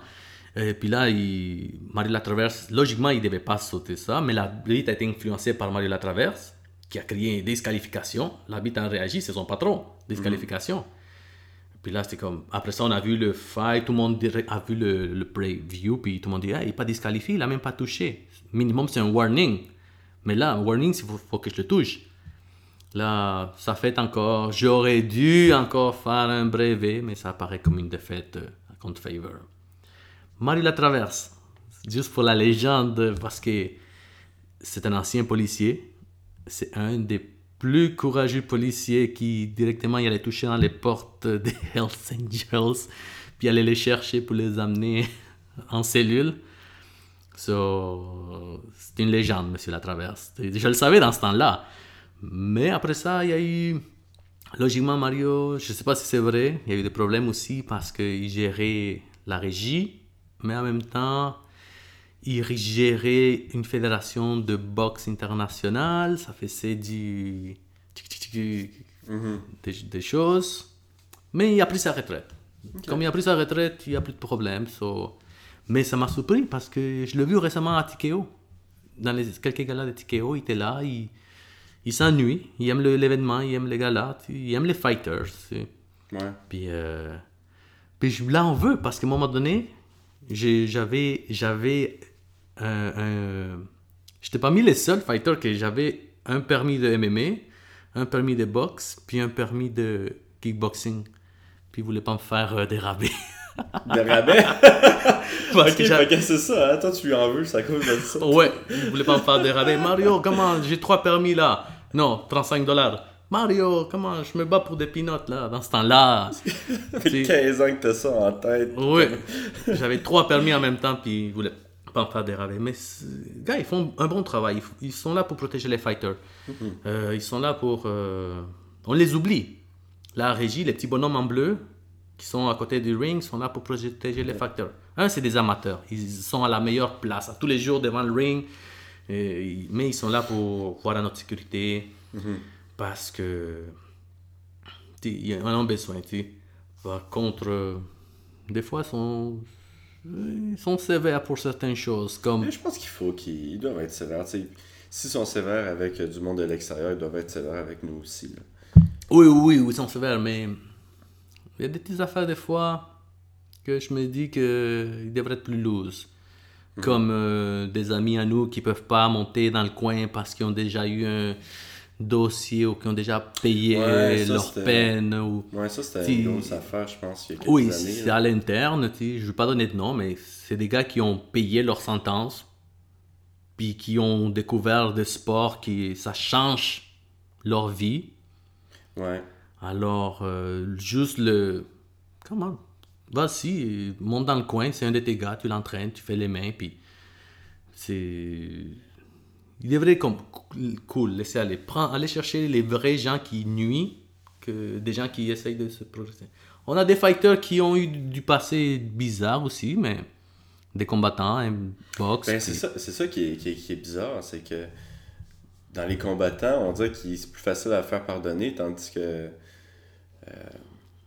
Et puis là, il, Mario Latraverse, logiquement, il devait pas sauter ça, mais l'arbitre a été influencé par Mario Latraverse, qui a crié une disqualification. L'arbitre a réagi, c'est son patron, disqualification. Puis là, c'était comme. Après ça, on a vu le fight, tout le monde a vu le, le preview, puis tout le monde dit, ah, il n'est pas disqualifié, il n'a même pas touché. Minimum, c'est un warning. Mais là, un warning, il faut, que je le touche. Là, ça fait encore. J'aurais dû encore faire un brevet, mais ça paraît comme une défaite euh, contre Favor. Marie la traverse. Juste pour la légende, parce que c'est un ancien policier. C'est un des plus courageux policier qui directement il allait toucher dans les portes des Hells Angels, puis aller les chercher pour les amener en cellule. So, c'est une légende, Monsieur Latraverse. Je le savais dans ce temps-là. Mais après ça, il y a eu. Logiquement, Mario, je ne sais pas si c'est vrai, il y a eu des problèmes aussi parce qu'il gérait la régie, mais en même temps, il gérait une fédération de boxe internationale, ça faisait du. des, des choses. Mais il a pris sa retraite. Comme il a pris sa retraite, il n'y a plus de problème. so- Mais ça m'a surpris parce que je l'ai vu récemment à Tikeo. Dans les, quelques galas de Tikeo, il était là, il, il s'ennuie, il aime le- l'événement, il aime les galas, il aime les fighters. Ouais. Puis, euh, puis je là, on veut, parce qu'à un moment donné, j'ai- j'avais. J'avais. Un, un- J'étais parmi les seuls fighters que j'avais un permis de MMA, un permis de boxe, puis un permis de kickboxing. Puis ils voulaient pas me faire euh, des rabais. Des rabais? Parce ok, que c'est ça, hein? Toi, tu lui en veux, à cause de ça. Ouais, ils voulaient pas me faire des rabais. Mario, comment J'ai trois permis là. Non, 35 dollars. Mario, comment Je me bats pour des peanuts là. Dans ce temps-là. Ça fait c'est- 15 ans que t'as ça en tête. Oui, j'avais trois permis en même temps, puis ils voulaient pas me faire des rabais. Mais gars, ils font un bon travail. Ils sont là pour protéger les fighters. Euh, ils sont là pour. euh, On les oublie. La régie, les petits bonhommes en bleu qui sont à côté du ring sont là pour protéger les fighters. Un, c'est des amateurs. Ils sont à la meilleure place, à tous les jours devant le ring. Et- mais ils sont là pour voir à notre sécurité. Parce que. Ils en ont besoin. Par contre, euh, des fois, ils sont, ils sont sévères pour certaines choses. Comme. Mais je pense qu'il faut qu'ils ils doivent être sévères. tu sais. S'ils sont sévères avec euh, du monde de l'extérieur, ils doivent être sévères avec nous aussi. là. Oui, oui, oui, ils sont sévères, mais il y a des petites affaires des fois que je me dis qu'ils devraient être plus loose. Comme euh, des amis à nous qui peuvent pas monter dans le coin parce qu'ils ont déjà eu un dossier ou qui ont déjà payé Ouais, ça, leur peine. Ou... Ouais, ça c'était une grosse affaire, je pense, il y a quelques Oui, c'est à l'interne, je ne vais pas donner de nom, mais c'est des gars qui ont payé leur sentence, puis qui ont découvert des sports qui ça change leur vie. Ouais. Alors, euh, juste le. Comment Vas-y, monte dans le coin, c'est un de tes gars, tu l'entraînes, tu fais les mains, puis. C'est. Il devrait comme. Cool, laisser aller. Prends, aller chercher les vrais gens qui nuisent que des gens qui essayent de se progresser. On a des fighters qui ont eu du passé bizarre aussi, mais. Des combattants, un boxe. Ben, c'est puis- ça, c'est ça qui est, qui, est, qui est bizarre, c'est que dans les combattants, on dirait que c'est plus facile à faire pardonner, tandis que, euh,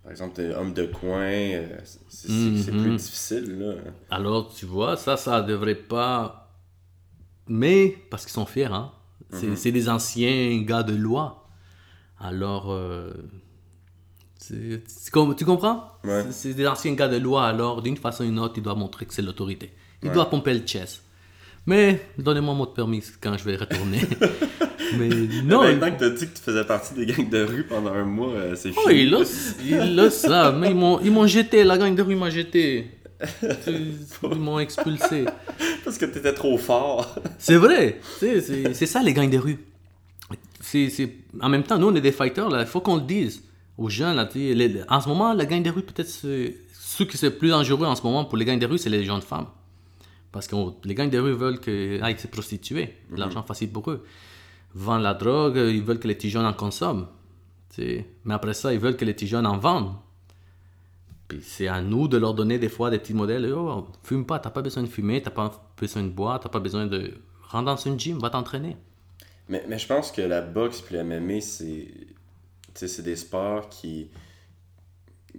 par exemple, t'es homme de coin, euh, c'est c'est- c'est Mhm. plus difficile. Là. Alors, tu vois, ça, ça devrait pas. Mais, parce qu'ils sont fiers, hein. C'est c'est des anciens gars de loi. Alors, euh, comme- tu comprends? Ouais. C'est- des anciens gars de loi, alors d'une façon ou d'une autre, ils doivent montrer que c'est l'autorité. Ils Ouais. doivent pomper le chess. Mais, donnez-moi mon permis quand je vais retourner. Mais non, Maintenant que t'as dit que tu faisais partie des gangs de rue pendant un mois, euh, c'est Oh, fini. il a, il a ça, mais ils m'ont, ils m'ont jeté, la gang de rue m'a jeté. Ils m'ont expulsé. Parce que t'étais trop fort. C'est vrai, c'est, c'est ça les gangs de rue. C'est, c'est- En même temps, nous on est des fighters, il faut qu'on le dise aux jeunes. Là, les- en ce moment, la gang de rue, peut-être, c'est- ce qui est le plus dangereux en ce moment pour les gangs de rue, c'est les jeunes femmes. Parce que on- les gangs de rue veulent que, aillent se prostituer, l'argent facile pour eux. Vendent la drogue, ils veulent que les petits jeunes en consomment. Mais après ça, ils veulent que les petits jeunes en vendent. Puis c'est à nous de leur donner des fois des petits modèles. Oh, fume pas, t'as pas besoin de fumer, t'as pas besoin de boire, t'as pas besoin de. Rentre dans une gym, va t'entraîner. Mais, mais je pense que la boxe puis le MMA, c'est c'est des sports qui,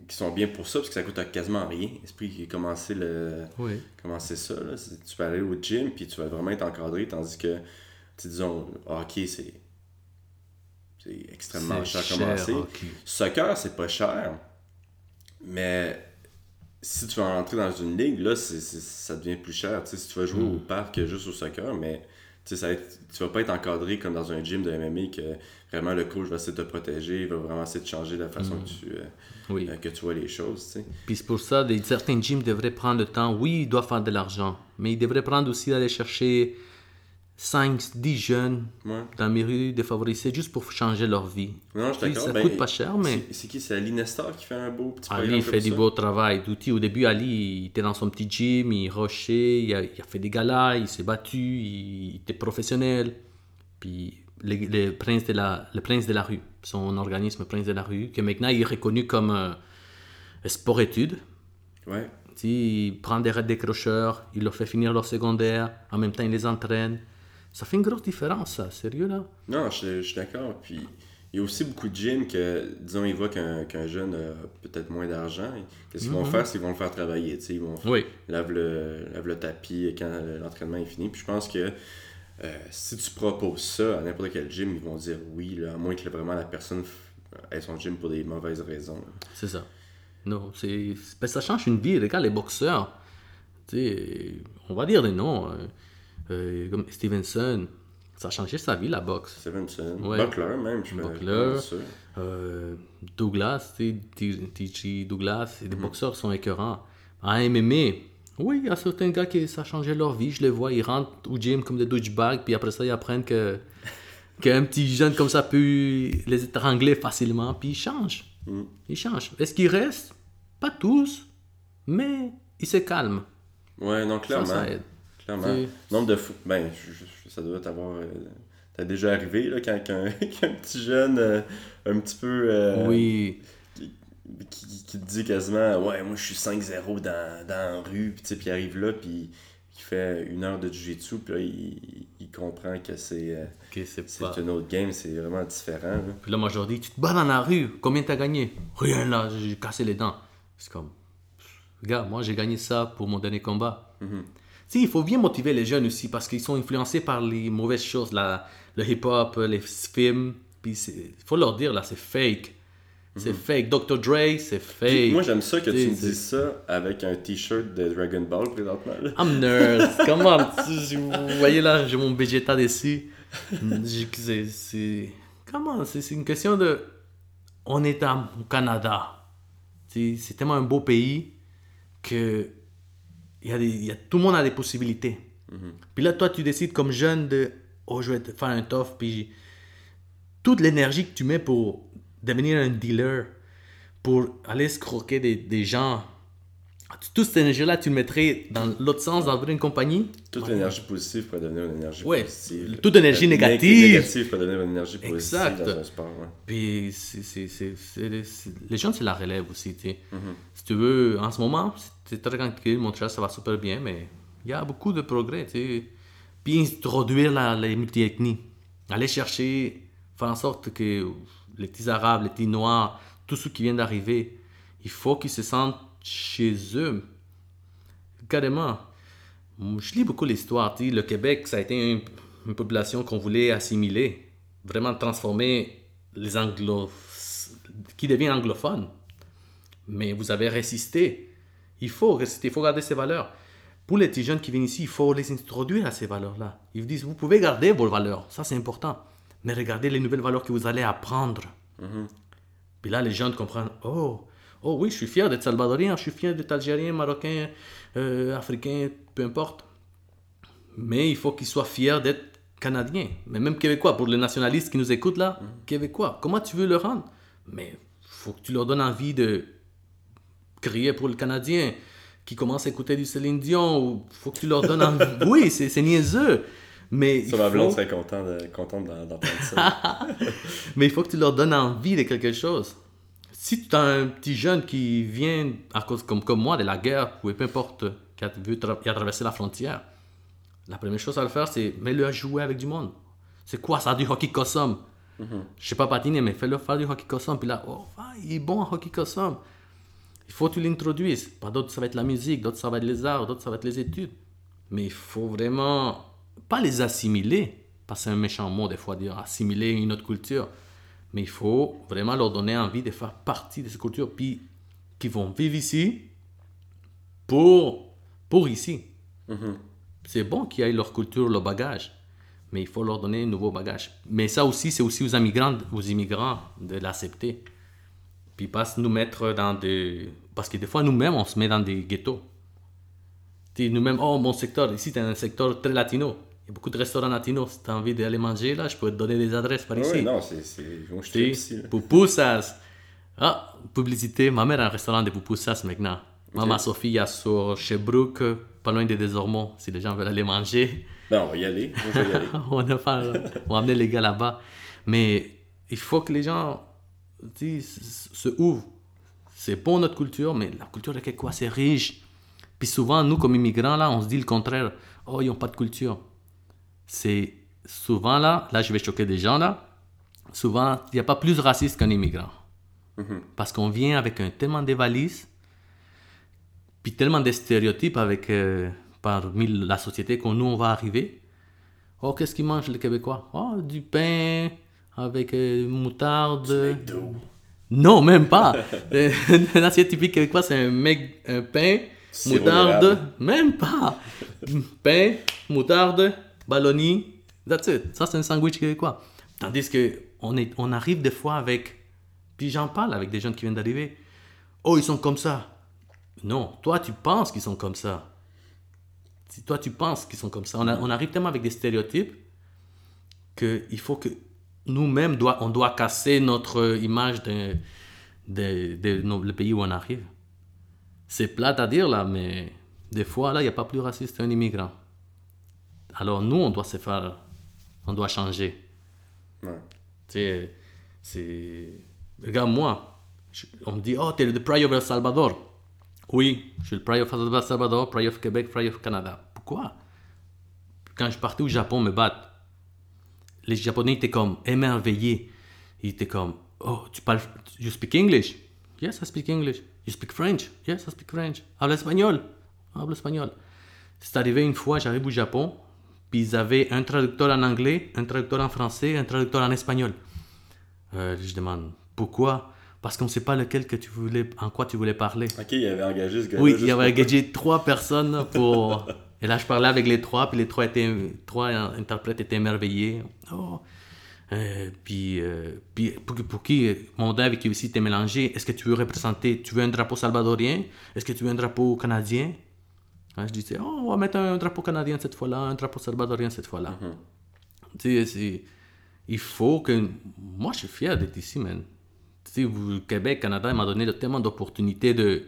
qui sont bien pour ça, parce que ça coûte quasiment rien. Esprit qui a commencé, le, Oui. commencé ça. Là. Tu peux aller au gym, puis tu vas vraiment être encadré, tandis que, disons, hockey, c'est c'est extrêmement cher à commencer. Soccer, c'est pas cher, mais si tu veux rentrer dans une ligue, là, ça devient plus cher. Si tu vas jouer Mm. au parc juste au soccer, mais ça va être- tu vas pas être encadré comme dans un gym de MMA que vraiment le coach va essayer de te protéger, il va vraiment essayer de changer la façon Mm. que, tu, euh, Oui. euh, que tu vois les choses. Puis c'est pour ça, des, certains gyms devraient prendre le temps. Oui, ils doivent faire de l'argent, mais ils devraient prendre aussi d'aller chercher 5-10 jeunes Ouais. dans mes rues défavorisées juste pour changer leur vie. Non, je Puis ça Ben, coûte pas cher, mais c'est- qui? C'est Ali Nestor qui fait un beau petit Ali fait du beau travail d'outils. Au début, Ali il était dans son petit gym, il rushait, il a, il a fait des galas, il s'est battu, il était professionnel. Puis le, le prince de la, le prince de la rue, son organisme Prince de la rue, que maintenant il est reconnu comme un sport-études. Ouais. Il prend des décrocheurs, il leur fait finir leur secondaire, en même temps il les entraîne. Ça fait une grosse différence, ça, sérieux là. Non, je, je suis d'accord. Puis il y a aussi beaucoup de gyms que, disons, ils voient qu'un jeune a peut-être moins d'argent. Qu'est-ce qu'ils vont faire? C'est qu'ils vont le faire travailler. Ils vont Oui. lave le, lave le tapis quand l'entraînement est fini. Puis je pense que euh, si tu proposes ça à n'importe quel gym, ils vont dire oui, là, à moins que vraiment la personne ait son gym pour des mauvaises raisons. C'est ça. Non, c'est, ben, ça change une vie. Regarde les boxeurs. Tu sais, on va dire des noms. Euh, comme Stevenson. Ça a changé sa vie, la boxe. Stevenson, Ouais. Buckler même, je Buckler. Euh, Douglas, TG Douglas, c'est des Mhm. boxeurs sont écœurants. En MMA, oui, il y a certains gars qui ça a changé leur vie. Je les vois, ils rentrent au gym comme des douchebags, puis après ça, ils apprennent que qu'un petit jeune comme ça peut les étrangler facilement, puis ils changent. Mhm. Ils changent. Est-ce qu'ils restent? Pas tous, mais ils se calment. Ouais, non, Ça, clairement. ça aide. Clairement. Nombre de fou- Ben, je- je- ça doit t'avoir. euh, T'as déjà arrivé là, quand, quand- qu'un petit jeune euh, un petit peu. euh, Oui, qui, qui- te dit quasiment Ouais, moi je suis 5-0 dans, dans la rue, puis il arrive là, puis il fait une heure de jiu-jitsu, puis là il, il comprend que c'est euh, ok, c'est c'est pas. un autre game, c'est vraiment différent. là. Puis là, moi, je leur dis, tu te bats dans la rue, combien t'as gagné Rien là, j'ai cassé les dents. C'est comme, regarde, moi, j'ai gagné ça pour mon dernier combat. Il faut bien motiver les jeunes aussi, parce qu'ils sont influencés par les mauvaises choses, la, le hip-hop, les films. Puis il faut leur dire, là, c'est fake. C'est fake. Dr. Dre, c'est Puis fake. moi j'aime ça que tu me dises ça avec un t-shirt de Dragon Ball présentement. là. I'm nerd. Comment tu- Vous voyez là, j'ai mon Vegeta dessus. C'est-. Comment C'est une question de. On est à- au Canada. C'est tellement un beau pays que. Il y a des, il y a, tout le monde a des possibilités. Puis là, toi, tu décides comme jeune de. Oh, je vais te faire un tough. Puis toute l'énergie que tu mets pour devenir un dealer, pour aller escroquer des, des gens, toute cette énergie-là, tu le mettrais dans l'autre sens, dans une compagnie? Toute l'énergie positive pourrait devenir une énergie Ouais, positive. toute énergie négative. négative pourrait devenir une énergie positive Exact. dans un sport. ouais. Puis les jeunes, c'est la relève aussi. tu. Mhm. Si tu veux, en ce moment, c'est très tranquille, mon chat, ça va super bien, mais il y a beaucoup de progrès. tu sais. Puis introduire la, les multi-ethnies. Aller chercher, faire en sorte que les petits arabes, les petits noirs, tous ceux qui viennent d'arriver, il faut qu'ils se sentent chez eux. Carrément. Je lis beaucoup l'histoire. Le Québec, ça a été une, une population qu'on voulait assimiler, vraiment transformer les anglo qui devient anglophone. Mais vous avez résisté. Il faut résister, il faut garder ces valeurs. Pour les petits jeunes qui viennent ici, il faut les introduire à ces valeurs-là. Ils vous disent, vous pouvez garder vos valeurs, ça c'est important. Mais regardez les nouvelles valeurs que vous allez apprendre. Puis là, les jeunes comprennent, oh, oh oui, je suis fier d'être salvadorien, je suis fier d'être algérien, marocain, euh, africain, peu importe. Mais il faut qu'ils soient fiers d'être canadiens. Mais même québécois, pour les nationalistes qui nous écoutent là, québécois, comment tu veux le rendre? Mais faut que tu leur donnes envie de crier pour le Canadien qui commence à écouter du Céline Dion ou faut que tu leur donnes envie. oui, c'est c'est niaiseux. Mais il Ça, ma blonde faut- serait contente de- d'en- d'entendre ça. mais il faut que tu leur donnes envie de quelque chose. Si tu as un petit jeune qui vient, à cause, comme, comme moi, de la guerre, ou peu importe, qui a, vu qui a traversé la frontière, la première chose à le faire, c'est mets-le à jouer avec du monde. C'est quoi ça, du hockey cossom Je sais pas patiner, mais fais-le faire du hockey cossom. Puis là, oh, il est bon en hockey cossom. Il faut que tu l'introduises. Pas d'autres, ça va être la musique, d'autres, ça va être les arts, d'autres, ça va être les études. Mais il faut vraiment pas les assimiler, parce que c'est un méchant mot des fois dire assimiler une autre culture. Mais il faut vraiment leur donner envie de faire partie de cette culture, puis qui vont vivre ici pour, pour ici. C'est bon qu'ils aient leur culture, leur bagage, mais il faut leur donner un nouveau bagage. Mais ça aussi, c'est aussi aux immigrants, aux immigrants de l'accepter. Puis pas nous mettre dans des... Parce que des fois, nous-mêmes, on se met dans des ghettos. Nous-mêmes, oh, mon secteur, ici, c'est un secteur très latino. Il y a beaucoup de restaurants latinos. Si tu as envie d'aller manger, là, je peux te donner des adresses par Oui, ici. non, c'est. c'est- ici. Pupusas. Ah, publicité. Ma mère a un restaurant de pupusas maintenant. Maman Sophie, il y a sur Sherbrooke, pas loin de Desormeaux, si les gens veulent aller manger. Ben, on va y aller. Je vais y aller. on, va faire- on va amener les gars là-bas. Mais il faut que les gens se ouvrent. C'est bon notre culture, mais la culture de Québécois, c'est riche. Puis souvent, nous, comme immigrants, là, on se dit le contraire. Oh, ils n'ont pas de culture. C'est souvent là, là, je vais choquer des gens là. Souvent, il n'y a pas plus raciste qu'un immigrant. Parce qu'on vient avec un, tellement de valises, puis tellement de stéréotypes avec, euh, parmi la société qu'on nous, on va arriver. Oh, qu'est-ce qu'ils mangent les Québécois? Oh, du pain avec euh, moutarde. Non, même pas. L'assiette typique québécois, c'est un, mec, un pain, moutarde. Même pas. pain, moutarde, balloni. That's it. Ça, c'est un sandwich québécois. Tandis que on, est, on arrive des fois avec. Puis j'en parle avec des jeunes qui viennent d'arriver. Oh, ils sont comme ça. Non, toi, tu penses qu'ils sont comme ça. Si toi, tu penses qu'ils sont comme ça. On, a- arrive tellement avec des stéréotypes qu'il faut que nous-mêmes, doit, on doit casser notre image de, de, de pays où on arrive. C'est plate à dire là, mais des fois, là, il n'y a pas plus raciste qu'un immigrant. Alors nous, on doit se faire, on doit changer. Ouais. Tu sais, c'est... Regarde, moi, je- on me dit, oh, t'es le Pride of El Salvador. Oui, je suis le Pride of El Salvador, Pride of Québec, Pride of Canada. Pourquoi? Quand je partais au Japon me battre, les Japonais étaient comme émerveillés. Ils étaient comme, oh, tu parles, you speak English? Yes, I speak English. You speak French? Yes, I speak French. Habla espagnol? Habla espagnol. C'est arrivé une fois, j'arrive au Japon, puis ils avaient un traducteur en anglais, un traducteur en français, un traducteur en espagnol. Euh, je demande, pourquoi? Parce qu'on ne sait pas lequel que tu voulais, en quoi tu voulais parler. Ok, il avait engagé ce gars-là. Oui, il y avait engagé trois personnes pour. Et là, je parlais avec les trois, puis les trois, étaient, trois interprètes étaient émerveillés. Oh. Euh, puis, euh, puis pour, pour qui, mon avec qui aussi t'es mélangé, est-ce que tu veux représenter, tu veux un drapeau salvadorien? Est-ce que tu veux un drapeau canadien? Hein, Je disais, oh, on va mettre un drapeau canadien cette fois-là, un drapeau salvadorien cette fois-là. Tu sais, c'est- il faut que. Moi, je suis fier d'être ici, man. Tu sais, Québec, Canada, m'a donné tellement d'opportunités de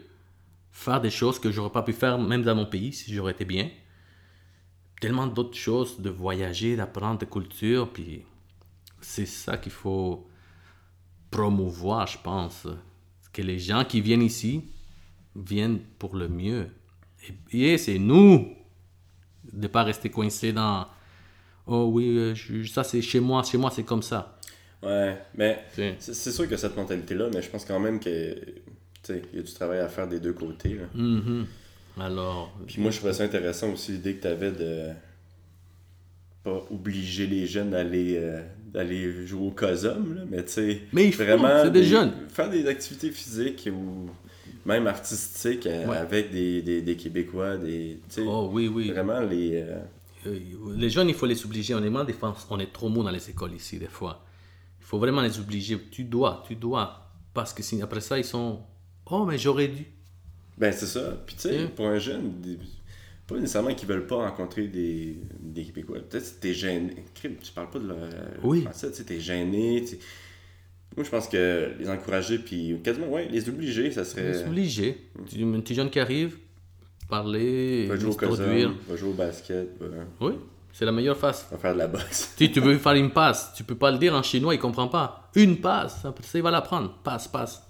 faire des choses que j'aurais pas pu faire même dans mon pays si j'aurais été bien. Tellement d'autres choses, de voyager, d'apprendre des cultures, puis c'est ça qu'il faut promouvoir, je pense. Que les gens qui viennent ici viennent pour le mieux. Et, c'est nous de pas rester coincés dans oh oui euh, je- ça c'est chez moi chez moi c'est comme ça Ouais, mais c'est sûr qu'il y a cette mentalité-là, mais je pense quand même que. Il y a du travail à faire des deux côtés. Là. Mhm. alors Puis moi, je trouvais ça intéressant aussi l'idée que tu avais de pas obliger les jeunes d'aller euh, d'aller jouer au COSOM, là, mais tu sais, Mais il faut, vraiment des jeunes. faire des activités physiques ou même artistiques euh, Ouais. avec des, des, des Québécois, des, oh oui oui vraiment les... euh, Euh, les jeunes il faut les obliger on est mal des fois, on est trop mou dans les écoles ici des fois il faut vraiment les obliger tu dois tu dois parce que si après ça ils sont oh mais j'aurais dû Ben c'est ça. Puis tu sais, Mm. pour un jeune, pas nécessairement qu'ils veulent pas rencontrer des, des Québécois. Peut-être que t'es gêné. Tu parles pas de leur Oui. français, tu t'es gêné. Moi, je pense que les encourager, puis quasiment, ouais, les obliger, ça serait. obligé tu, un petit jeune qui arrive parler Va jouer au s'introduire. COSOM, va jouer au basket, va, oui c'est la meilleure face va faire de la boxe. Si tu veux faire une passe, tu peux pas le dire en chinois, il comprend pas. Une passe, ça, il va l'apprendre. Passe, passe.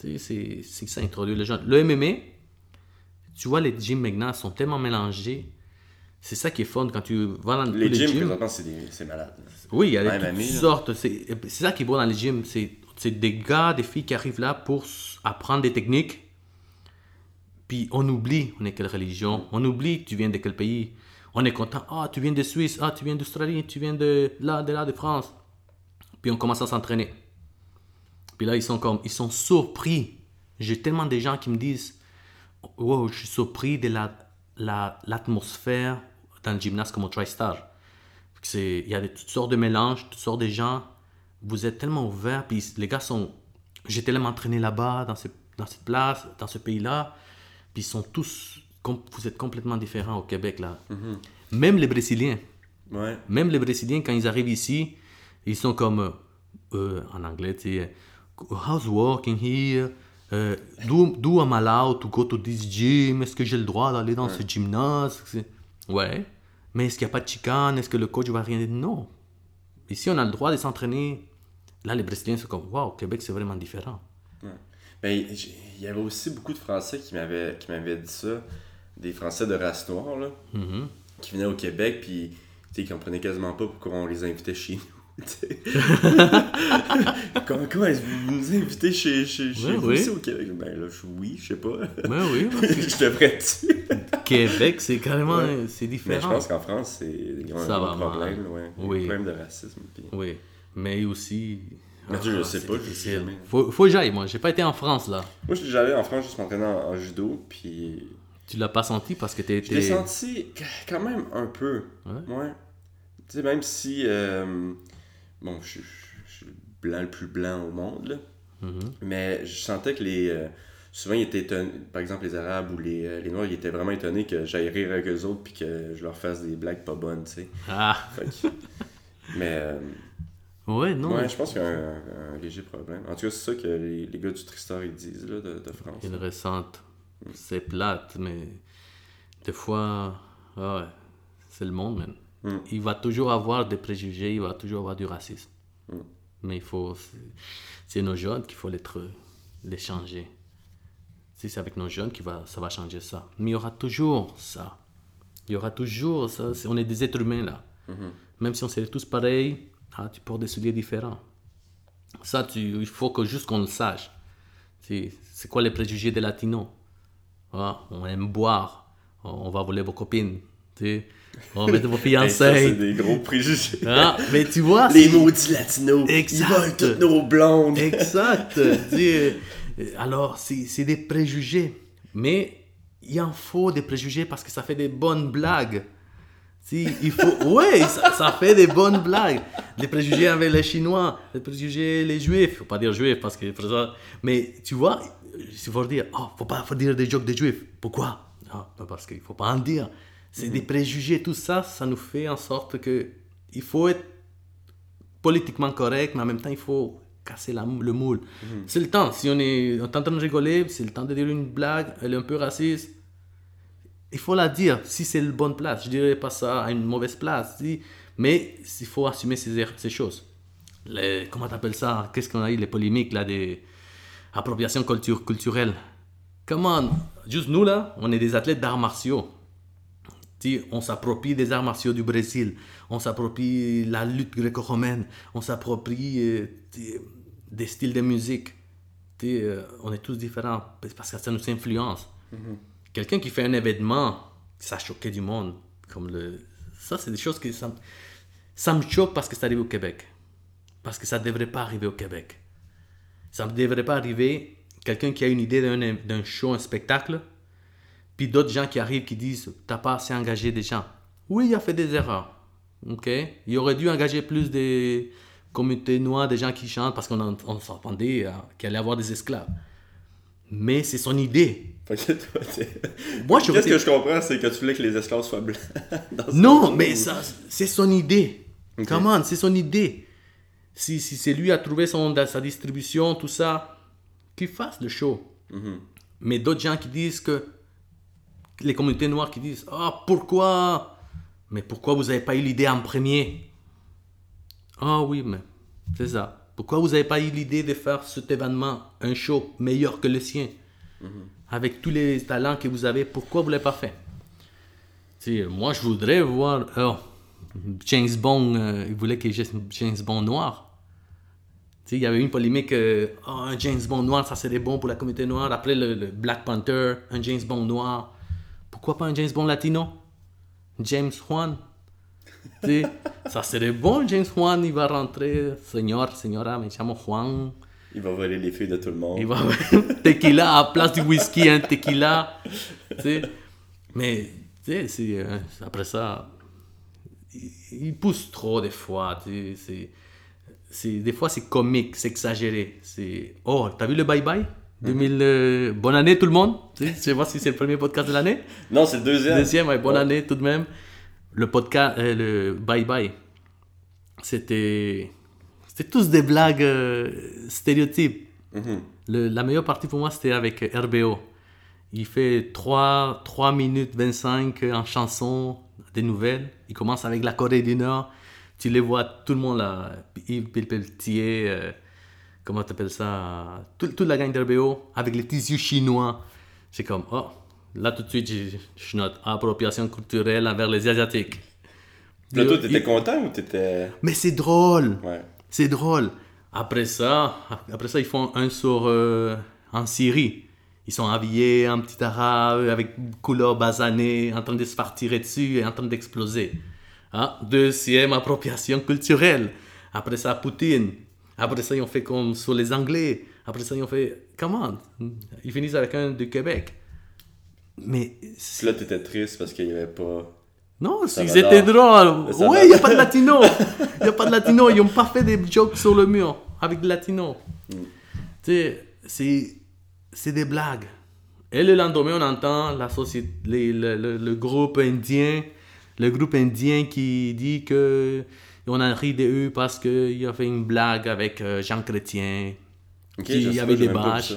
Tu sais, c'est ça, introduire le jeune. Le MMA, tu vois, les gyms maintenant sont tellement mélangés. C'est ça qui est fun quand tu vas dans Les les gyms, gyms. présentement, c'est malade. Oui, il y a Même toutes ami, là. sortes. C'est ça qui est beau dans les gyms. C'est des gars, des filles qui arrivent là pour apprendre des techniques. Puis on oublie, on est quelle religion. On oublie, tu viens de quel pays. On est content. Ah, tu viens de Suisse. Ah, tu viens d'Australie. Tu viens de là, de là, de France. Puis on commence à s'entraîner. Puis là, ils sont comme, ils sont surpris. J'ai tellement de gens qui me disent, wow, je suis surpris de la, la- l'atmosphère dans le gymnase comme au TriStar. C'est, il y a toutes sortes de mélanges, toutes sortes de gens. Vous êtes tellement ouverts, puis les gars sont. J'ai tellement entraîné là-bas, dans, ce- dans cette place, dans ce pays-là, puis ils sont tous. Vous êtes complètement différents au Québec, là. Même les Brésiliens. Ouais. Même les Brésiliens, quand ils arrivent ici, ils sont comme, euh, euh, en anglais, tu sais, how's working here? Euh, do, do I'm allowed to go to this gym? Est-ce que j'ai le droit d'aller dans ce gymnase? Ouais. Mais est-ce qu'il n'y a pas de chicane? Est-ce que le coach va rien dire? Non. Ici, on a le droit de s'entraîner. Là, les Brésiliens sont comme, waouh, Québec, c'est vraiment différent. Ben, il y avait aussi beaucoup de Français qui m'avaient qui m'avaient dit ça. Des Français de race noire, là. Mhm. Qui venaient au Québec, puis, tu sais, qui comprenaient quasiment pas pourquoi on les invitait chez. comment comment est-ce que vous nous invitez chez, chez, chez Ouais, vous oui. ici au Québec? Ben là, je, oui, je sais pas. Ouais, oui. je devrais-tu? Québec, c'est carrément, Ouais. c'est Mais je différent. pense qu'en France, c'est un Ça gros va problème, ouais. Oui. Un problème de racisme. puis- Oui, mais aussi. Mais tu sais, je sais c'est pas, je sais jamais. Faut, faut que j'aille, moi. J'ai pas été en France, là. Moi, j'allais en France juste m'entraîner en, en judo, puis Tu l'as pas senti parce que t'es. je l'ai senti quand même un peu. Ouais. Ouais. Tu sais, même si. euh, bon, je, suis le blanc le plus blanc au monde, là. Mhm. Mais je sentais que les. euh, souvent, ils étaient étonnés. Par exemple, les Arabes ou les, euh, les Noirs, ils étaient vraiment étonnés que j'aille rire avec eux autres puis que je leur fasse des blagues pas bonnes, tu sais. Ah, que- mais. euh, ouais, non. ouais, je pense qu'il y a un, un léger problème. En tout cas, c'est ça que les, les gars du Tristar ils disent, là, de, de France. Ils ressentent. C'est plate, mais des fois, ah ouais, c'est le monde, man. Mm. Il va toujours avoir des préjugés, il va toujours avoir du racisme. Mm. Mais il faut. c'est- nos jeunes qu'il faut les, les changer. Si c'est avec nos jeunes que va, ça va changer ça. Mais il y aura toujours ça. Il y aura toujours ça. On est des êtres humains là. Même si on serait tous pareils, ah, tu portes des souliers différents. Ça, tu, il faut que juste qu'on le sache. C'est c'est quoi les préjugés des latinos? Ah, On aime boire, on va voler vos copines. On va mettre vos Hey, ça, c'est fiancés. des gros préjugés. Ah, mais tu vois, Les maudits latinos, Exact. ils volent toutes nos blondes. Exact. Euh, Alors, c'est c'est des préjugés. Mais il en faut des préjugés parce que ça fait des bonnes blagues. Si, il faut... Oui, ça, ça fait des bonnes blagues. Les préjugés avec les Chinois, les préjugés les Juifs. faut pas dire Juifs parce que... Mais tu vois, il faut dire, oh, faut pas faut dire des jokes des Juifs. Pourquoi? Ah, Parce qu'il faut pas en dire. C'est des préjugés, tout ça, ça nous fait en sorte que il faut être politiquement correct, mais en même temps, il faut casser la, le moule. C'est le temps. Si on est, on est en train de rigoler, c'est le temps de dire une blague, elle est un peu raciste. Il faut la dire si c'est la bonne place. Je dirais pas ça à une mauvaise place. si- mais il faut assumer ces, er- ces choses. Les, comment t'appelles ça? Qu'est-ce qu'on a eu? Les polémiques, là, des appropriations culture, culturelles. Comment Juste nous, là, on est des athlètes d'arts martiaux. On s'approprie des arts martiaux du Brésil, on s'approprie la lutte gréco-romaine, on s'approprie euh, des styles de musique. Euh, on est tous différents parce que ça nous influence. Quelqu'un qui fait un événement, ça a choqué du monde. Comme le... Ça, c'est des choses que ça, me- ça me choque parce que ça arrive au Québec. Parce que ça ne devrait pas arriver au Québec. Ça ne devrait pas arriver quelqu'un qui a une idée d'un, d'un show, un spectacle, puis d'autres gens qui arrivent qui disent T'as pas assez engagé des gens. Oui, il a fait des erreurs. Ok? Il aurait dû engager plus des communautés noires, des gens qui chantent, parce qu'on on s'entendait qu'il allait y avoir des esclaves. Mais c'est son idée. Moi, je Qu'est-ce que je comprends, c'est que tu voulais que les esclaves soient blancs. Non, mais ça, c'est son idée. Ok. Comment C'est son idée. Si, si c'est lui a trouvé son, sa distribution, tout ça, qu'il fasse le show. Mhm. Mais d'autres gens qui disent que. Les communautés noires qui disent Ah, pourquoi? Mais pourquoi vous n'avez pas eu l'idée en premier? Ah oui, mais c'est ça. Pourquoi vous n'avez pas eu l'idée de faire cet événement, un show meilleur que le sien? Avec tous les talents que vous avez, pourquoi vous ne l'avez pas fait? Tu sais, Moi, je voudrais voir. oh, James Bond, euh, il voulait qu'il y ait James Bond noir. Tu sais, il y avait une polémique, euh, Ah, un James Bond noir, ça serait bon pour la communauté noire. Après le, le Black Panther, un James Bond noir. Pourquoi pas un James Bond latino? James Juan. Ça serait bon, James Juan, il va rentrer. Señor, señora, me llamo Juan. Il va voler les filles de tout le monde. Il va tequila à la place du whisky, un tequila. Tu sais. Mais, euh, après ça, il, pousse trop des fois. C'est, des fois, c'est comique, c'est exagéré. C'est, oh, t'as vu le bye-bye 2000, euh, bonne année tout le monde. Je sais pas si c'est le premier podcast de l'année. Non, c'est le deuxième. Deuxième, ouais, bonne Ouais. année tout de même. le podcast, euh, le Bye Bye, c'était. C'était tous des blagues euh, stéréotypes. Mhm. Le- la meilleure partie pour moi, c'était avec RBO. Il fait 3, 3 minutes 25 en chanson, des nouvelles. Il commence avec la Corée du Nord. Tu les vois, tout le monde là. Yves Pelletier, comment t'appelles ça? Tout- Toute la gang d'RBO avec les tissus chinois. C'est comme, oh, là tout de suite, je, je note appropriation culturelle envers les Asiatiques. Là, toi, t'étais content ou t'étais. Mais c'est drôle Ouais. c'est drôle. Après ça, après ça, ils font un sur euh, en Syrie. Ils sont habillés en petit arabe avec couleur basanée, en train de se faire tirer dessus et en train d'exploser. Ah, deuxième appropriation culturelle. Après ça, Poutine. Après ça, ils ont fait comme sur les Anglais. Après ça, ils ont fait. Comment Ils finissent avec un du Québec. Mais. Puis là, t'étais triste parce qu'il y avait pas. Non, ils étaient drôles. Va il n'y a pas de latino. Il n'y a pas de latino. Ils n'ont pas fait des jokes sur le mur avec des latinos. Mm. Tu sais, c'est, c'est des blagues. Et le lendemain, on entend la société, les- le, le- le groupe indien, le groupe indien qui dit que on a ri de eux parce qu'il y avait une blague avec euh, Jean Chrétien. Ok, Qui avait des bâches.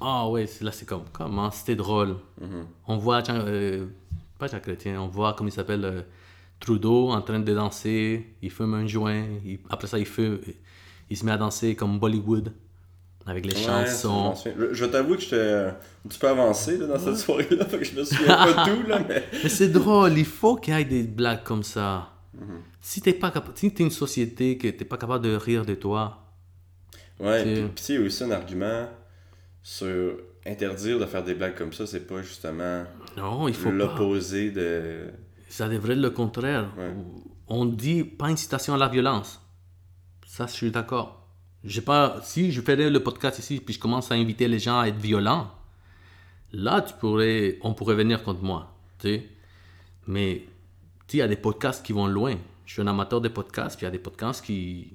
Ah ouais, c'est- là c'est comme, comment, c'était drôle. Mhm. On voit, Jean- euh, pas Jean Chrétien, on voit, comme il s'appelle, euh, Trudeau en train de danser, il fume un joint, il- après ça il, fume, il se met à danser comme Bollywood, avec les Ouais, chansons. Je, je t'avoue que j'étais un petit peu avancé là, dans cette soirée-là, fait que je me souviens pas tout, là, mais. Mais c'est drôle, il faut qu'il y ait des blagues comme ça. Mhm. Si t'es pas si t'es une société que t'es pas capable de rire de toi, Ouais, puis puis tu sais, il y a aussi un argument sur interdire de faire des blagues comme ça, c'est pas justement non, il faut l'opposé de. Ça devrait être le contraire. Ouais. On dit pas incitation à la violence. Ça, je suis d'accord. J'ai pas, si je faisais le podcast ici, puis je commence à inviter les gens à être violents, là, tu pourrais, on pourrait venir contre moi. Tu sais. Mais il y a des podcasts qui vont loin. Je suis un amateur de podcasts, puis il y a des podcasts qui,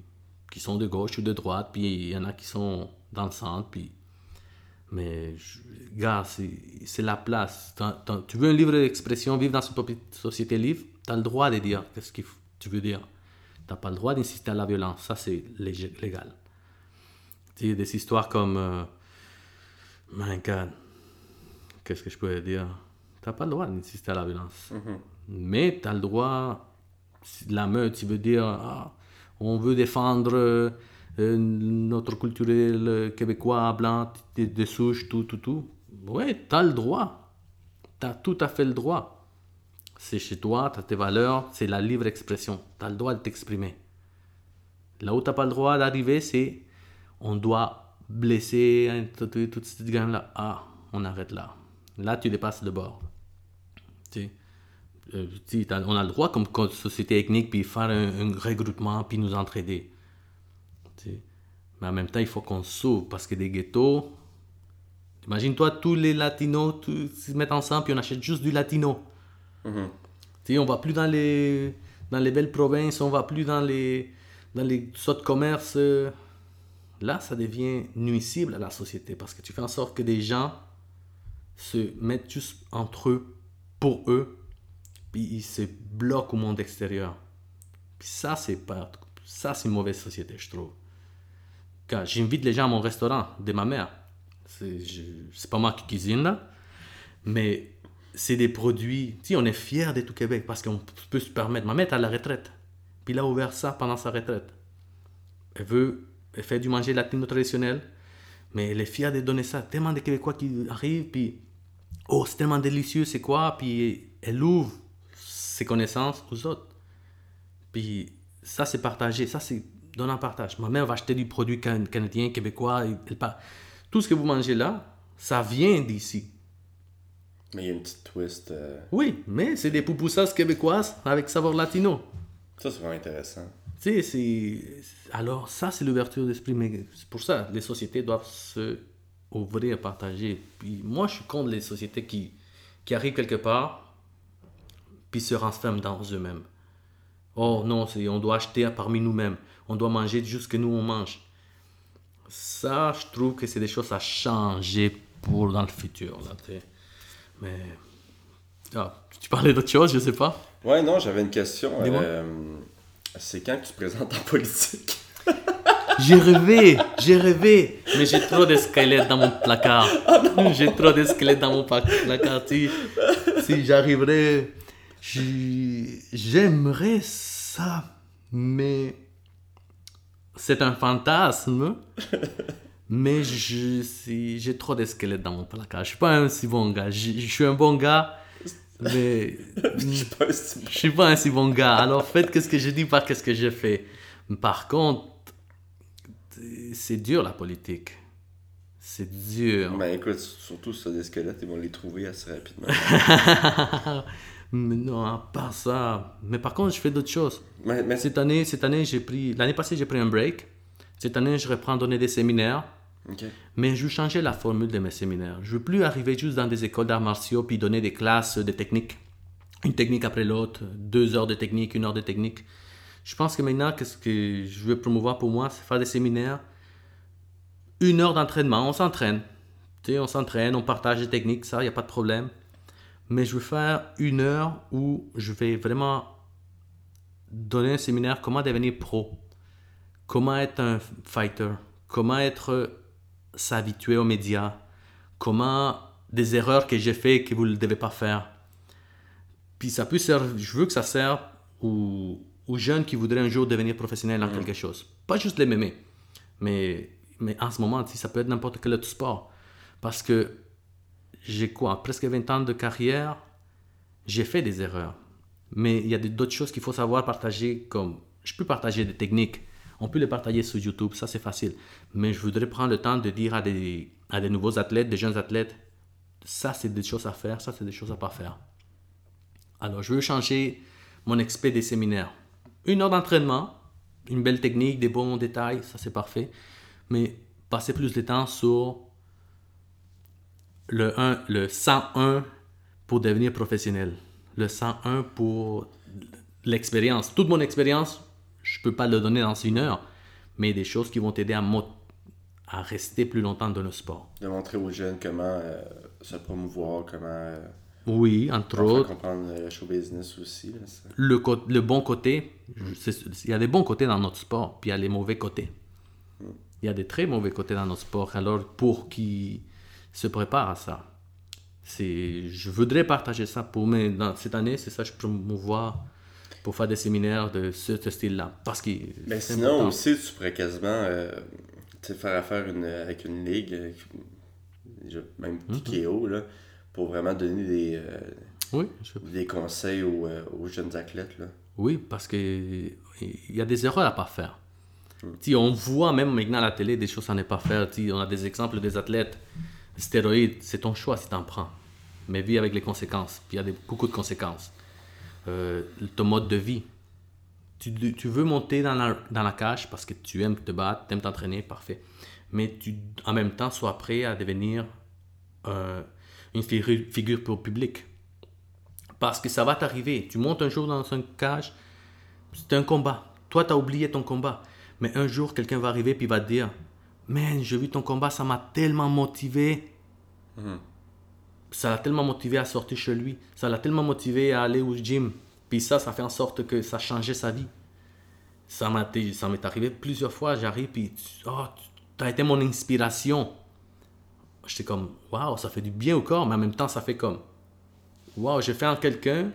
qui sont de gauche ou de droite, puis il y en a qui sont dans le centre, puis mais, je- gars, c'est la place. T'as- t'as- tu veux un livre d'expression, vivre dans une société libre, tu as le droit de dire qu'est-ce que tu veux dire. Tu n'as pas le droit d'insister à la violence. Ça, c'est lég- légal. Tu sais, des histoires comme. euh, my God, qu'est-ce que je peux dire? Tu n'as pas le droit d'insister à la violence. Mais tu as le droit. La meute, tu veux dire. ah, on veut défendre euh, euh, notre culturel euh, québécois, blanc, des de souches, tout, tout, tout. Ouais, tu as le droit. Tu as tout à fait le droit. C'est chez toi, tu as tes valeurs, c'est la libre expression. Tu as le droit de t'exprimer. Là où tu n'as pas le droit d'arriver, c'est on doit blesser hein, tout- tout- toute cette gamme-là. Ah, on arrête là. Là, tu dépasses le bord. Tu sais? Euh, tu sais, t'as- on a le droit comme, société ethnique puis faire un, un regroupement puis nous entraider. Mais en même temps, il faut qu'on s'ouvre parce que des ghettos, imagine-toi tous les latinos tous se mettent ensemble puis on achète juste du latino. Tu sais, on va plus dans les, dans les belles provinces, on va plus dans les, dans les sortes de commerce. euh. Là, ça devient nuisible à la société parce que tu fais en sorte que des gens se mettent juste entre eux, pour eux, puis ils se bloquent au monde extérieur. Puis ça, c'est pas, ça, c'est une mauvaise société, je trouve. Quand j'invite les gens à mon restaurant de ma mère, c'est je- c'est pas moi qui cuisine là, mais c'est des produits. Sais, on est fiers de tout Québec parce qu'on peut se permettre. Ma mère est à la retraite. Puis elle a ouvert ça pendant sa retraite. Elle veut, elle fait du manger latino traditionnel, mais elle est fière de donner ça. Tellement de Québécois qui arrivent, puis oh, c'est tellement délicieux, c'est quoi? Puis elle ouvre ses connaissances aux autres. Puis ça, c'est partagé. Ça, c'est donner en partage. Ma mère va acheter du produit can- canadien, québécois. et par- Tout ce que vous mangez là, ça vient d'ici. Mais il y a une petite twist. euh, Oui, mais c'est des pupusas québécoises avec saveur latino. Ça, c'est vraiment intéressant. Tu sais, c'est... Alors, ça, c'est l'ouverture d'esprit. Mais c'est pour ça, les sociétés doivent se ouvrir, partager. Puis moi, je suis contre les sociétés qui, qui arrivent quelque part, puis se renferment dans eux-mêmes. Oh non, on doit acheter parmi nous-mêmes. On doit manger juste ce que nous, on mange. Ça, je trouve que c'est des choses à changer pour dans le futur. Là. Mais... Ah, tu parlais d'autre chose, je sais pas. Ouais, non, j'avais une question. Euh, c'est quand que tu te présentes en politique? J'ai rêvé, j'ai rêvé, mais j'ai trop de squelettes dans mon placard. j'ai trop de squelettes dans mon placard. Si, si j'arriverais, j'aimerais ça, mais c'est un fantasme. Mais j'ai trop de squelettes dans mon placard. Je suis pas un si bon gars. Je, je suis un bon gars, mais Je sais pas si- je suis pas un si bon gars. Alors faites qu'est-ce que je dis, pas qu'est-ce que je fais. Par contre, c'est dur la politique. C'est dur. Ben écoute, surtout sur des squelettes, ils vont les trouver assez rapidement. mais non, part ça. Mais par contre, je fais d'autres choses. mais, mais Cette année, cette année, j'ai pris. L'année passée, j'ai pris un break. Cette année, je reprends donner des séminaires. Mais je veux changer la formule de mes séminaires. Je veux plus arriver juste dans des écoles d'arts martiaux puis donner des classes de technique. Une technique après l'autre, deux heures de technique, une heure de technique. Je pense que maintenant, qu'est-ce que je veux promouvoir pour moi, c'est faire des séminaires. Une heure d'entraînement, on s'entraîne. Tu sais, on s'entraîne, on partage des techniques, ça, il n'y a pas de problème. Mais je veux faire une heure où je vais vraiment donner un séminaire comment devenir pro, comment être un fighter, comment être s'habituer aux médias, comment des erreurs que j'ai fait que vous ne devez pas faire. Puis ça peut servir, je veux que ça serve aux, aux jeunes qui voudraient un jour devenir professionnels dans quelque chose. Pas juste les mémés, mais, mais en ce moment, ça peut être n'importe quel autre sport. Parce que j'ai quoi, presque 20 ans de carrière, j'ai fait des erreurs. Mais il y a d'autres choses qu'il faut savoir partager, comme je peux partager des techniques, on peut les partager sur YouTube, ça c'est facile. Mais je voudrais prendre le temps de dire à des, à des nouveaux athlètes, des jeunes athlètes, ça c'est des choses à faire, ça c'est des choses à pas faire. Alors je veux changer mon expert des séminaires. Une heure d'entraînement, une belle technique, des bons détails, ça c'est parfait. Mais passer plus de temps sur le, 1, le 101 pour devenir professionnel. Le 101 pour l'expérience. Toute mon expérience, je peux pas le donner dans une heure, mais des choses qui vont t'aider à, à rester plus longtemps dans le sport. De montrer aux jeunes comment euh, se promouvoir, comment euh, Oui, entre autres. comprendre le show business aussi. Là, ça. le, bon côté, il y a des bons côtés dans notre sport, puis il y a les mauvais côtés. Il y a des très mauvais côtés dans notre sport. Alors, pour qui se prépare à ça, c'est, je voudrais partager ça pour mais dans cette année, c'est ça que je promouvoir pour faire des séminaires de ce, ce style-là. Parce que Mais c'est sinon important. aussi, tu pourrais quasiment euh, faire affaire une- avec une ligue, déjà, même. TKO, là, pour vraiment donner des, euh, Oui, je- des conseils aux, euh, aux jeunes athlètes. Là. Oui, parce que il y a des erreurs à pas faire. Sais, on voit même maintenant à la télé des choses à ne pas faire. Tu sais, on a des exemples des athlètes. Stéroïdes, c'est ton choix si tu en prends. Mais vis avec les conséquences. Il y a des, beaucoup de conséquences. Euh, ton mode de vie. Tu, tu veux monter dans la, dans la cage parce que tu aimes te battre, tu aimes t'entraîner, parfait. Mais tu, en même temps, sois prêt à devenir euh, une figure, figure pour le public. Parce que ça va t'arriver. Tu montes un jour dans une cage, c'est un combat. Toi, tu as oublié ton combat. Mais un jour, quelqu'un va arriver puis va te dire Man, j'ai vu ton combat, ça m'a tellement motivé. Ça l'a tellement motivé à sortir chez lui. Ça l'a tellement motivé à aller au gym. Puis ça, ça fait en sorte que ça changeait sa vie. Ça m'a été- ça m'est arrivé plusieurs fois. J'arrive puis tu oh, tu as été mon inspiration. J'étais comme Waouh, ça fait du bien au corps, mais en même temps, ça fait comme Waouh, j'ai fait en quelqu'un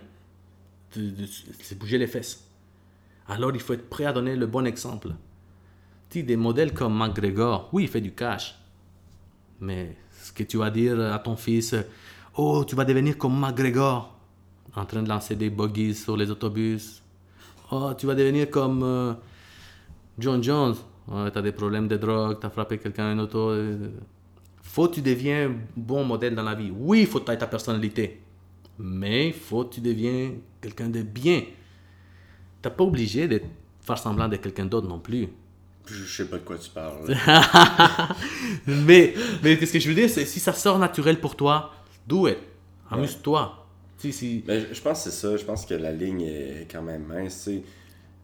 c'est bouger les fesses. Alors il faut être prêt à donner le bon exemple. Tu des modèles comme McGregor, oui, il fait du cash. Mais ce que tu vas dire à ton fils, oh, tu vas devenir comme McGregor, en train de lancer des bogies sur les autobus. Oh, tu vas devenir comme euh, John Jones. Ouais, tu as des problèmes de drogue, tu as frappé quelqu'un en auto. Faut que tu deviens bon modèle dans la vie. Oui, il faut que tu ta personnalité. Mais faut que tu deviens quelqu'un de bien. T'as pas obligé de faire semblant d'être quelqu'un d'autre non plus. Je sais pas de quoi tu parles. mais mais qu'est-ce que je veux dire, c'est si ça sort naturel pour toi, do it. Amuse-toi. Si, si... Mais je, pense que c'est ça. Je pense que la ligne est quand même mince. tu sais.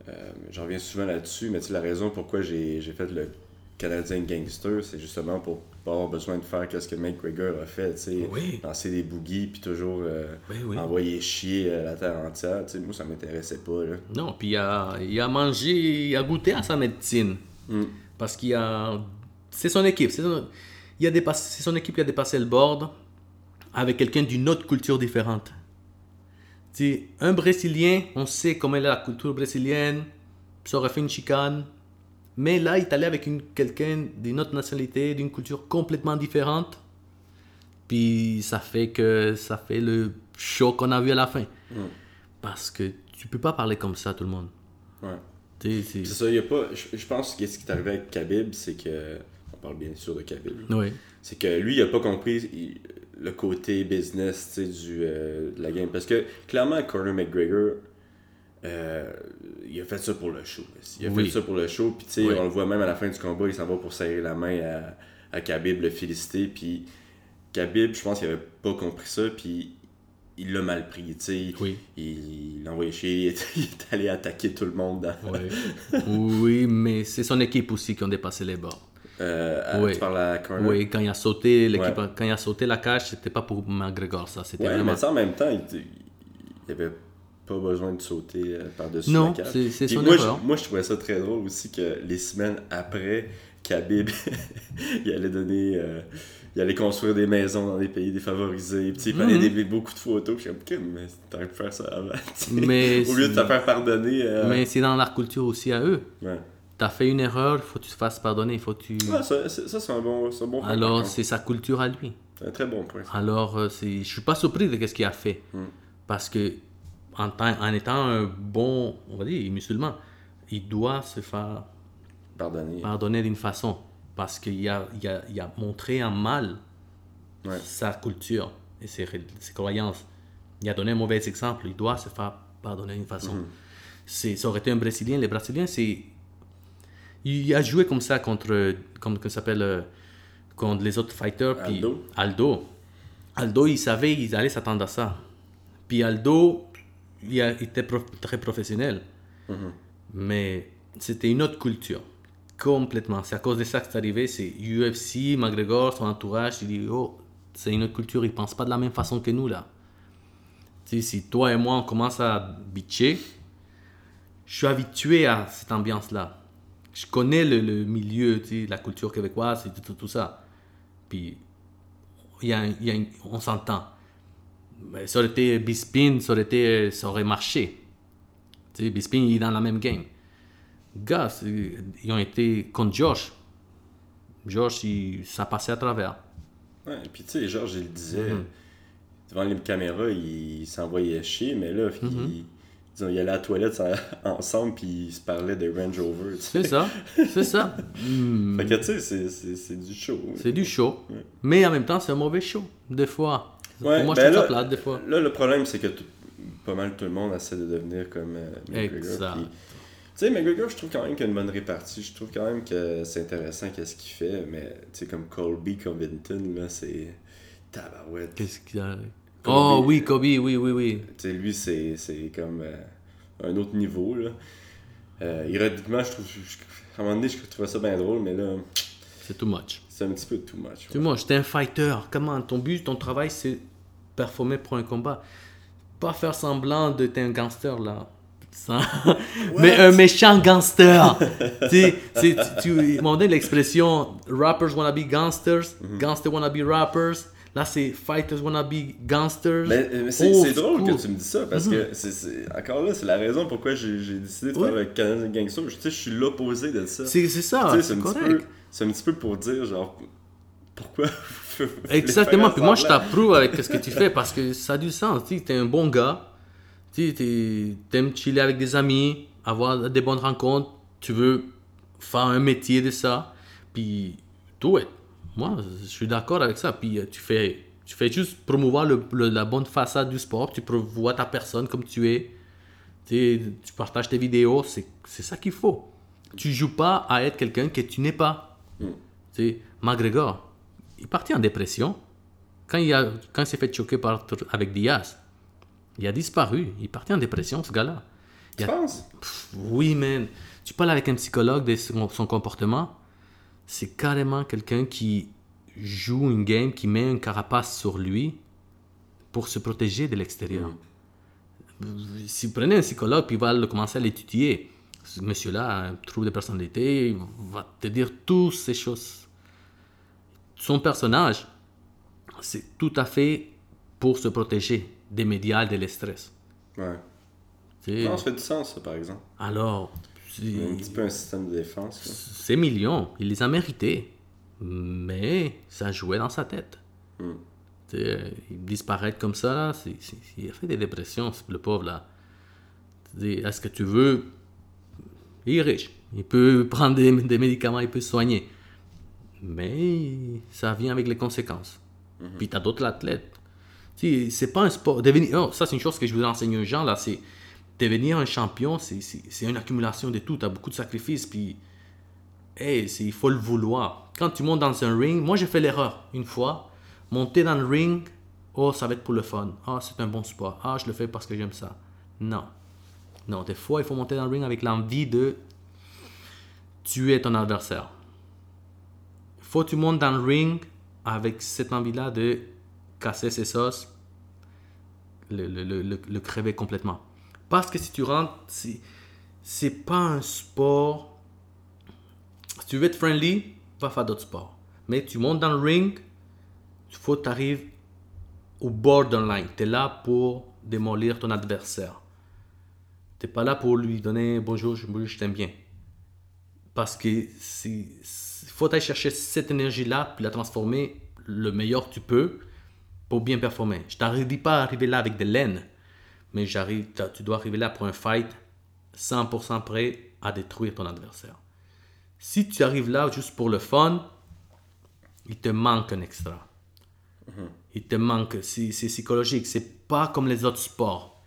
Euh, J'en reviens souvent là-dessus, mais tu sais, la raison pourquoi j'ai fait le Canadien Gangster, c'est justement pour pas avoir besoin de faire ce que McGregor a fait, tu sais, Oui. lancer des boogies puis toujours euh, Oui, oui. envoyer chier euh, la terre entière. Tu sais, moi, ça m'intéressait pas. Là. Non, puis il a, il a mangé, il a goûté à sa médecine. Mm. Parce qu'il a. C'est son équipe. C'est son, il a dépassé, c'est son équipe qui a dépassé le board avec quelqu'un d'une autre culture différente. Un Brésilien, on sait comment est la culture brésilienne, ça aurait fait une chicane. Mais là, il est allé avec une, quelqu'un d'une autre nationalité, d'une culture complètement différente. Puis ça fait que ça fait le show qu'on a vu à la fin. Parce que tu peux pas parler comme ça à tout le monde. Ouais. C'est- ça, il a pas. Je, pense que ce qui est arrivé avec Khabib, c'est que. On parle bien sûr de Khabib. Oui. C'est que lui, il a pas compris il- le côté business du, euh, de la game. Parce que clairement, Conor McGregor, euh, il a fait ça pour le show. Il a Oui. fait ça pour le show. Puis tu sais, Oui. on le voit même à la fin du combat, il s'en va pour serrer la main à, à Khabib, le féliciter. Puis Khabib, je pense qu'il avait pas compris ça. Puis il l'a mal pris. tu sais. Oui. Il l'a envoyé chier. Il est, allé attaquer tout le monde. dans- oui, mais c'est son équipe aussi qui ont dépassé les bords. Euh, Oui. Quand il a sauté l'équipe, Ouais. quand il a sauté la cage, c'était pas pour McGregor ça, c'était Ouais, vraiment. mais ça en même temps, il, il avait pas besoin de sauter euh, par-dessus Non, la cage. c'est- c'est son moi, erreur. je, moi, je trouvais ça très drôle aussi que les semaines après, Khabib, il allait donner... euh, il allait construire des maisons dans des pays défavorisés. Puis il fallait des- beaucoup de photos. Puis je suis mais t'aurais pu faire ça avant. Mais Au lieu de te faire pardonner. euh, Mais c'est dans leur culture aussi à eux. ouais. T'as fait une erreur, il faut que tu te fasses pardonner, faut que tu. Ouais, ça, c'est- ça, c'est un bon, c'est un bon point. Alors c'est sa culture à lui. C'est un très bon point. Alors euh, je suis pas surpris de ce qu'il a fait, Mm. parce que en, en étant un bon, on va dire, musulman, il doit se faire Pardonner. pardonner d'une façon, parce qu'il a, il a, il a montré en mal Ouais. sa culture et ses, croyances. Il a donné un mauvais exemple, il doit se faire pardonner d'une façon. Mhm. C'est, ça aurait été un Brésilien, les Brésiliens, c'est... Il a joué comme ça contre, comme ça s'appelle, euh, contre les autres fighters. puis Aldo. Aldo. Aldo, il savait, il allait s'attendre à ça. Puis Aldo, il, a- il était prof- très professionnel. Mais c'était une autre culture. Complètement. C'est à cause de ça que c'est arrivé. C'est UFC, McGregor, son entourage. Il dit, oh, c'est une autre culture. Ils pensent pas de la même façon que nous, là. Tu si toi et moi, on commence à bitcher, je suis habitué à cette ambiance-là. Je connais le, milieu, tu la culture québécoise tout, ça. Puis, y y a on s'entend. Ça aurait été Bispin, ça aurait, été, ça aurait marché. Tu Bispin, il est dans la même game. Gars, ils ont été contre Josh. Josh, il- ça passait à travers. Ouais, et puis tu sais, Georges, il disait, Mhm. devant les caméras, il, s'envoyait chier, mais là, Mhm. il, disons, il allait à la toilette ça- ensemble, puis ils se parlaient de Range Rover. C'est ça, c'est ça. Hmm, Fait que tu sais, c'est- du show. c'est du show. Mais en même temps, c'est un mauvais show, des fois. Ouais, Pour moi, je ben trouve ça là- plate, des fois. Là, le problème, c'est que pas mal tout le monde essaie de devenir comme euh, McGregor. Exact. puis- Tu sais, McGregor, je trouve quand même qu'il a une bonne répartie. Je trouve quand même que c'est intéressant qu'est-ce qu'il fait, mais tu sais, comme Colby Covington, là, c'est tabarouette. Tu Qu'est-ce qu'il y a? Kobe. Oh oui, Kobe, oui, oui, oui. sais, lui, c'est c'est comme euh, un autre niveau, là. Euh, ironiquement, je trouve, je- à un moment donné, je trouvais ça bien drôle, mais là, C'est too much. c'est un petit peu too much. Tu vois, j'étais un fighter. Comment Ton but, ton travail, c'est performer pour un combat. Pas faire semblant de t'es un gangster, là. Ça- Mais un méchant gangster. tu tu, tu m'as donné l'expression rappers wanna be gangsters, Mhm. gangsters wanna be rappers. Là, c'est fighters wanna be gangsters. Mais, mais c'est drôle que tu me dis ça parce que c'est c'est- encore là, c'est la raison pourquoi j'ai décidé de Oui. faire le Canadian Gangster. Je, je suis l'opposé de ça. C'est ça, c'est un petit correct. peu- C'est un petit peu pour dire, genre, pourquoi. Exactement, puis moi je t'approuve avec ce que tu fais parce que ça a du sens. Tu es un bon gars, tu aimes chiller avec des amis, avoir des bonnes rencontres, tu veux faire un métier de ça, puis do it. Moi, je suis d'accord avec ça. Puis euh, tu fais, tu fais juste promouvoir le- le- la bonne façade du sport, tu promouvois ta personne comme tu es, tu, tu partages tes vidéos, c'est c'est ça qu'il faut. Tu joues pas à être quelqu'un que tu n'es pas. Tu sais, McGregor, il partit en dépression quand il, a, quand il s'est fait choquer par, avec Diaz. Il a disparu. Il partit en dépression, ce gars-là. Tu Il a- penses? Pff, oui, man. Tu parles avec un psychologue de son, son comportement. c'est carrément quelqu'un qui joue une game, qui met une carapace sur lui pour se protéger de l'extérieur. Si vous prenez un psychologue puis va le commencer à l'étudier, ce monsieur-là a un trouble de personnalité, il va te dire toutes ces choses. Son personnage, c'est tout à fait pour se protéger des médias, de l'estress. Ouais. Non, ça fait du sens, ça, par exemple. Alors, c'est- Un petit peu un système de défense. ces millions, il les a mérités. Mais ça jouait dans sa tête. Hmm. Sais, Il disparaître comme ça, là, il a fait des dépressions, le pauvre là. Est-ce que tu veux? Il est riche. Il peut prendre des, des médicaments, il peut se soigner. Mais ça vient avec les conséquences. Puis tu as d'autres athlètes. C'est pas un sport. Devenir, oh, ça, c'est une chose que je voudrais enseigner aux gens là. C'est devenir un champion, c'est- une accumulation de tout. Tu as beaucoup de sacrifices. Puis Hey, il faut le vouloir. Quand tu montes dans un ring, moi j'ai fait l'erreur une fois. Monter dans le ring, oh, ça va être pour le fun. Ah, c'est un bon sport. Ah, je le fais parce que j'aime ça. Non. Non, des fois, il faut monter dans le ring avec l'envie de tuer ton adversaire. Faut que tu montes dans le ring avec cette envie-là de casser ses sauces, le, le- le- le- crever complètement. Parce que si tu rentres, c'est, c'est pas un sport si tu veux être friendly, va faire d'autres sports. Mais tu montes dans le ring, il faut que tu arrives au borderline. Tu es là pour démolir ton adversaire. Tu n'es pas là pour lui donner bonjour, je, je t'aime bien. Parce que il faut aller chercher cette énergie-là, puis la transformer le meilleur que tu peux pour bien performer. Je ne dis pas à arriver là avec de laine, mais j'arrive, tu dois arriver là pour un fight 100% prêt à détruire ton adversaire. Si tu arrives là juste pour le fun, il te manque un extra. Il te manque, c'est psychologique, c'est pas comme les autres sports.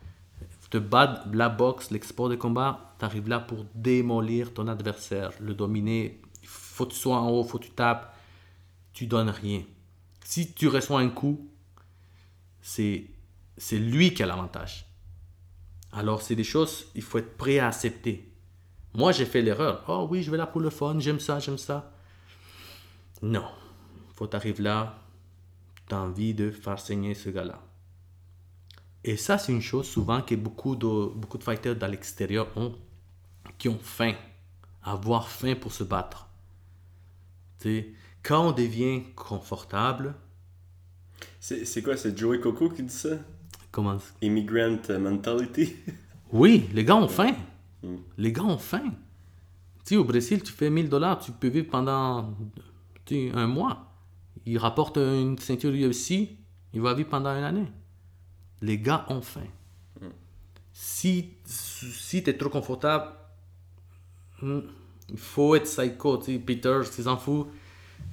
Te battre, la boxe, les sports de combat, tu arrives là pour démolir ton adversaire, le dominer. Il faut que tu sois en haut, faut que tu tapes, tu donnes rien. Si tu reçois un coup, c'est lui qui a l'avantage. Alors, c'est des choses, il faut être prêt à accepter. Moi, j'ai fait l'erreur. Oh oui, je vais là pour le fun, j'aime ça, j'aime ça. Non. Faut t'arriver là, tu as envie de faire saigner ce gars-là. Et ça, c'est une chose souvent que beaucoup de, beaucoup de fighters dans l'extérieur ont, qui ont faim, avoir faim pour se battre. Tu sais, quand on devient confortable, C'est c'est quoi, c'est Joey Coco qui dit ça? Comment? Immigrant mentality? Oui, les gars ont faim. Les gars ont faim. Tu sais, au Brésil, tu fais 1000 dollars, tu peux vivre pendant un mois. Il rapporte une ceinture UFC, il va vivre pendant une année. Les gars ont faim. Si, si tu es trop confortable, hmm, il faut être psycho. Tu sais, Peter, s'en fout.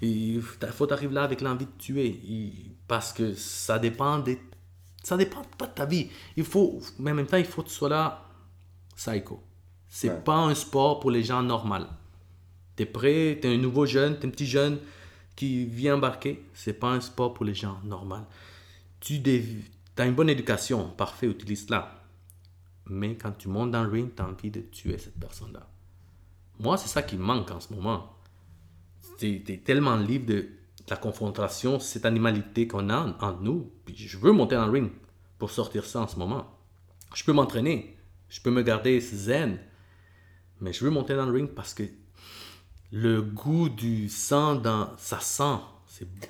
Il faut t'arriver là avec l'envie de tuer. Il- parce que ça dépend des. Ça dépend pas de ta vie. Il faut, mais en même temps, il faut que tu sois là psycho. C'est Ouais. pas un sport pour les gens normaux. T'es prêt, t'es un nouveau jeune, t'es un petit jeune qui vient embarquer. C'est pas un sport pour les gens normaux. Tu as une bonne éducation, parfait, utilise-la. Mais quand tu montes dans le ring, tu as envie de tuer cette personne-là. Moi, c'est ça qui me manque en ce moment. Tu es, tellement libre de, la confrontation, cette animalité qu'on a en, nous. Puis je veux monter dans le ring pour sortir ça en ce moment. Je peux m'entraîner, je peux me garder zen, mais je veux monter dans le ring parce que le goût du sang dans ça sent,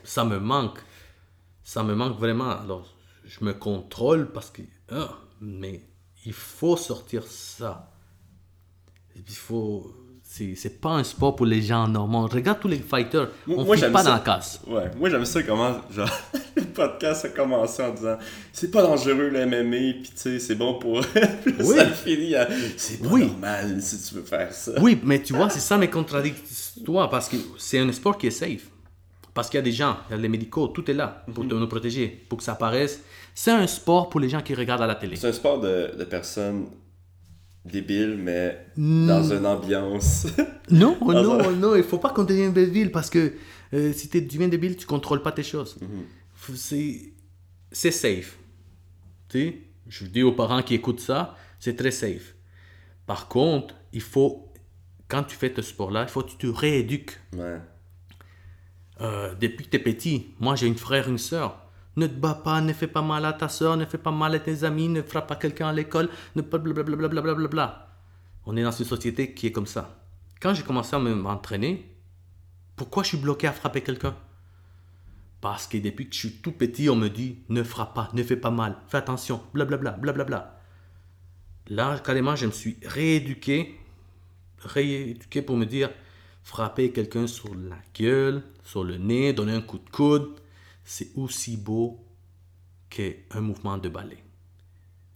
ça me manque. Ça me manque vraiment. Alors, je me contrôle parce que. ah, mais il faut sortir ça. Il faut. C'est pas un sport pour les gens normaux. Regarde tous les fighters. Moi- on moi, pas ça. dans la casse. Ouais, moi j'aime ça comment genre le podcast a commencé en disant c'est pas dangereux le MMA puis tu sais c'est bon pour Puis Oui. ça finit à c'est pas Oui. normal si tu veux faire ça. Oui, mais tu vois, c'est ça mes contradictoires parce que c'est un sport qui est safe. Parce qu'il y a des gens, il y a les médicaux, tout est là pour te- nous protéger, pour que ça apparaisse. C'est un sport pour les gens qui regardent à la télé. C'est un sport de, de personnes débiles mais dans une ambiance. Non, non, ça- non, il faut pas qu'on devienne débile parce que euh, si tu deviens débile, tu contrôles pas tes choses. Faut- C'est c'est safe. Tu sais, je dis aux parents qui écoutent ça, c'est très safe. Par contre, il faut, quand tu fais ce sport-là, il faut que tu te rééduques. ouais. euh, depuis que t'es petit, moi j'ai une frère, une soeur. Ne te bats pas, ne fais pas mal à ta soeur, ne fais pas mal à tes amis, ne frappe pas quelqu'un à l'école, ne blablabla. Bla bla bla On est dans une société qui est comme ça. Quand j'ai commencé à m'entraîner, pourquoi je suis bloqué à frapper quelqu'un? Parce que depuis que je suis tout petit, on me dit ne frappe pas, ne fais pas mal, fais attention, blablabla, blablabla. Là, carrément, je me suis rééduqué, rééduqué pour me dire frapper quelqu'un sur la gueule, sur le nez, donner un coup de coude, c'est aussi beau qu'un mouvement de ballet.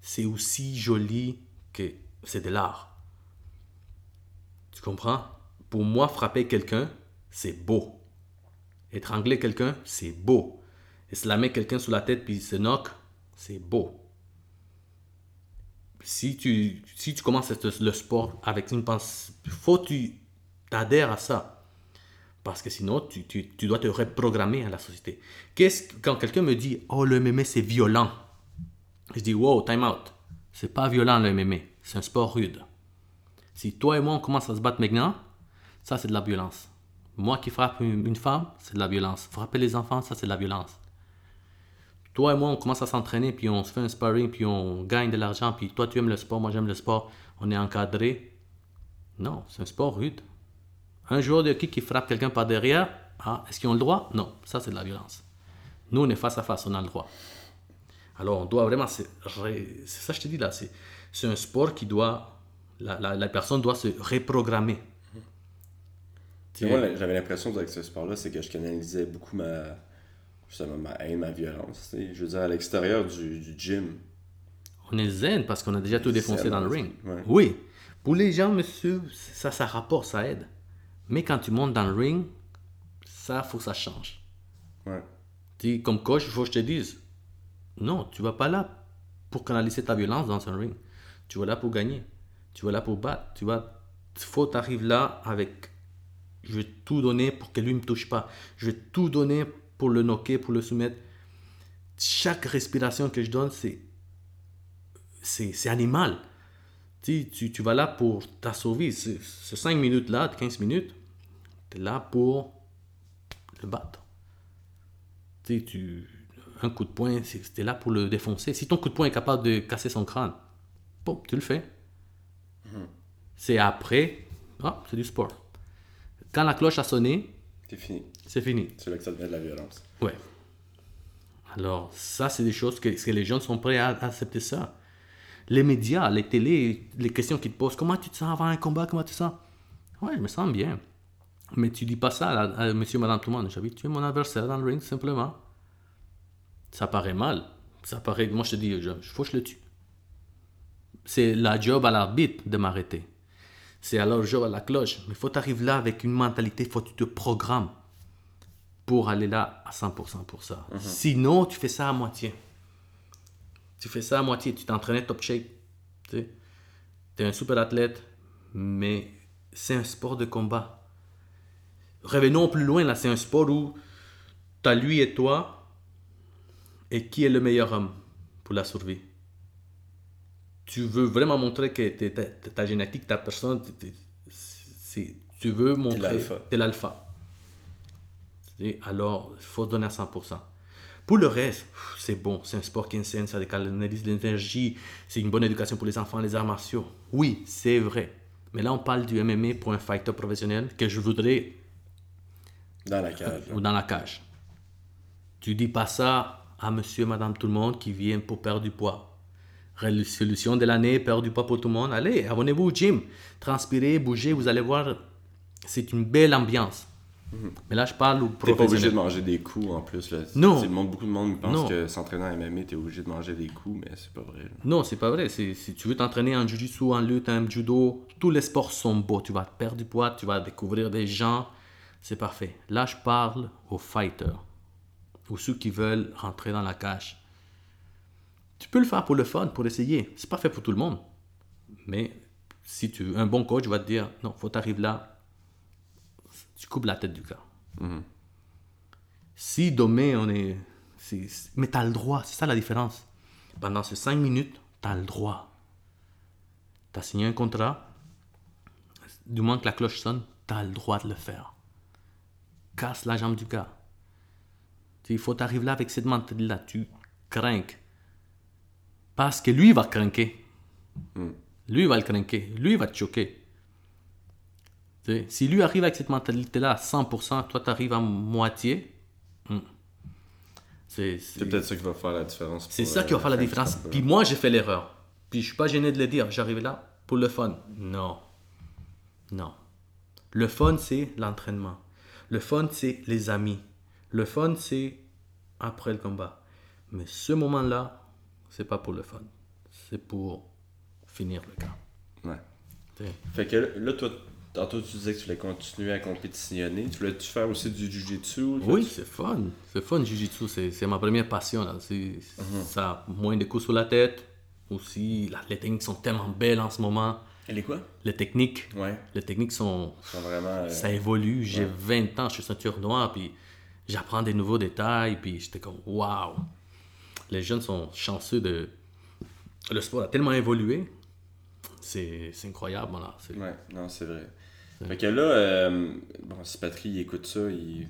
C'est aussi joli que c'est de l'art. Tu comprends? Pour moi, frapper quelqu'un, c'est beau. Étrangler quelqu'un, c'est beau. Et se la quelqu'un sous la tête puis il se knock, c'est beau. Si tu, si tu commences le sport avec une pensée, faut que tu t'adhères à ça. Parce que sinon, tu, tu, tu, dois te reprogrammer à la société. Qu'est-ce quand quelqu'un me dit Oh, le MMA, c'est violent Je dis Wow, time out. C'est pas violent le MMA. C'est un sport rude. Si toi et moi, on commence à se battre maintenant, ça, c'est de la violence. Moi qui frappe une, femme, c'est de la violence. Frapper les enfants, ça, c'est de la violence. Toi et moi, on commence à s'entraîner, puis on se fait un sparring, puis on gagne de l'argent, puis toi, tu aimes le sport, moi, j'aime le sport. On est encadré. Non, c'est un sport rude. Un joueur de hockey qui frappe quelqu'un par derrière, ah, est-ce qu'ils ont le droit? Non, ça c'est de la violence. Nous, on est face à face, on a le droit. Alors, on doit vraiment. C'est ça que je te dis là. C'est un sport qui doit. La, la, personne doit se reprogrammer. moi, j'avais l'impression avec ce sport-là, c'est que je canalisais beaucoup ma, ma haine, ma violence. Je veux dire, à l'extérieur du, du, gym. On est zen parce qu'on a déjà tout défoncé dans le ring. Oui. Pour les gens, monsieur, ça, ça rapporte, ça aide. Mais quand tu montes dans le ring, ça, faut que ça change. Ouais. comme coach, il faut que je te dise, non, tu vas pas là pour canaliser ta violence dans un ring. Tu vas là pour gagner. Tu vas là pour battre. Tu vas, faut t'arriver là avec, je vais tout donner pour que lui ne me touche pas. Je vais tout donner pour le knocker, pour le soumettre. Chaque respiration que je donne, c'est, c'est, animal. Tu, tu, vas là pour ta survie. Ces 5 minutes-là, 15 minutes, tu es là pour le battre. Tu, tu, un coup de poing, tu es là pour le défoncer. Si ton coup de poing est capable de casser son crâne, bon, tu le fais. Mhm. C'est après, ah, c'est du sport. Quand la cloche a sonné, c'est fini. C'est fini. C'est là que ça devient de la violence. Ouais. Alors, ça, c'est des choses que, que les gens sont prêts à, accepter ça. Les médias, les télés, les questions qu'ils te posent, comment tu te sens avant un combat, comment tu te sens? Ouais, je me sens bien. Mais tu dis pas ça à, monsieur, madame, tout le monde. J'ai tu es mon adversaire dans le ring, simplement. Ça paraît mal. Ça paraît. Moi, je te dis, je, faut que je le tue. C'est la job à l'arbitre de m'arrêter. C'est alors le job à la cloche. Mais il faut t'arriver là avec une mentalité, il faut que tu te programmes pour aller là à 100% pour ça. Mhm. Sinon, tu fais ça à moitié. Tu fais ça à moitié. Tu t'entraînes top shape. Tu es un super athlète, mais c'est un sport de combat revenons plus loin, là, c'est un sport où tu as lui et toi, et qui est le meilleur homme pour la survie. Tu veux vraiment montrer que ta, ta, génétique, ta personne, tu veux montrer. Tu l'alpha. Alors, il faut donner à 100%. Pour le reste, c'est bon, c'est un sport qui enseigne, ça canalise l'énergie, c'est une bonne éducation pour les enfants, les arts martiaux. Oui, c'est vrai. Mais là, on parle du MMA pour un fighter professionnel que je voudrais dans la cage. Ou dans la cage. Tu dis pas ça à monsieur, madame, tout le monde qui vient pour perdre du poids. Résolution de l'année, perdre du poids pour tout le monde. Allez, abonnez-vous au gym. Transpirez, bougez, vous allez voir, c'est une belle ambiance. Mhm. Mais là, je parle au professionnel. T'es pas obligé de manger des coups en plus. Là. Non. Le monde, beaucoup de monde pense que s'entraîner en MMA, t'es obligé de manger des coups, mais c'est pas vrai. Non, c'est pas vrai. Si tu veux t'entraîner en jiu-jitsu, en lutte, en judo, tous les sports sont beaux. Tu vas perdre du poids, tu vas découvrir des gens c'est parfait. Là, je parle aux fighters, ou ceux qui veulent rentrer dans la cage. Tu peux le faire pour le fun, pour essayer. C'est pas fait pour tout le monde. Mais si tu un bon coach va te dire non, faut t'arriver là, tu coupes la tête du gars. Mhm. Si demain on est, mais tu as le droit, c'est ça la différence. Pendant ces cinq minutes, tu as le droit. Tu as signé un contrat, du moins que la cloche sonne, tu as le droit de le faire. casses la jambe du gars. Il faut t'arriver là avec cette mentalité-là. Tu craques. Parce que lui, il va craquer. Lui, il va le craquer. Lui, il va te choquer. Si lui arrive avec cette mentalité-là à 100%, toi, tu arrives à moitié. hmm. C'est peut-être ça qui va faire la différence. c'est ça qui va euh, faire la différence. Puis moi, j'ai fait l'erreur. Puis je suis pas gêné de le dire. J'arrivais là pour le fun. Non. Non. Le fun, c'est l'entraînement. Le fun, c'est les amis. Le fun, c'est après le combat. Mais ce moment-là, c'est pas pour le fun. C'est pour finir le gars. Ouais. Fait que là, toi, tantôt tu disais que tu voulais continuer à compétitionner. Tu voulais-tu faire aussi du jiu-jitsu? Oui, c'est fun. C'est fun, Jiu-Jitsu. C'est, c'est ma première passion. Là. C'est, Ça a moins de coups sur la tête. Aussi, là, les techniques sont tellement belles en ce moment. Elle est quoi? Les techniques, Ouais. les techniques sont... Sont vraiment. euh, Ça évolue. J'ai 20 ans, je suis ceinture noire, puis j'apprends des nouveaux détails, puis j'étais comme, waouh! Les jeunes sont chanceux de... Le sport a tellement évolué. C'est, incroyable, voilà. C'est- Ouais, non, c'est vrai. Fait que là, euh, bon, si Patrick il écoute ça, il...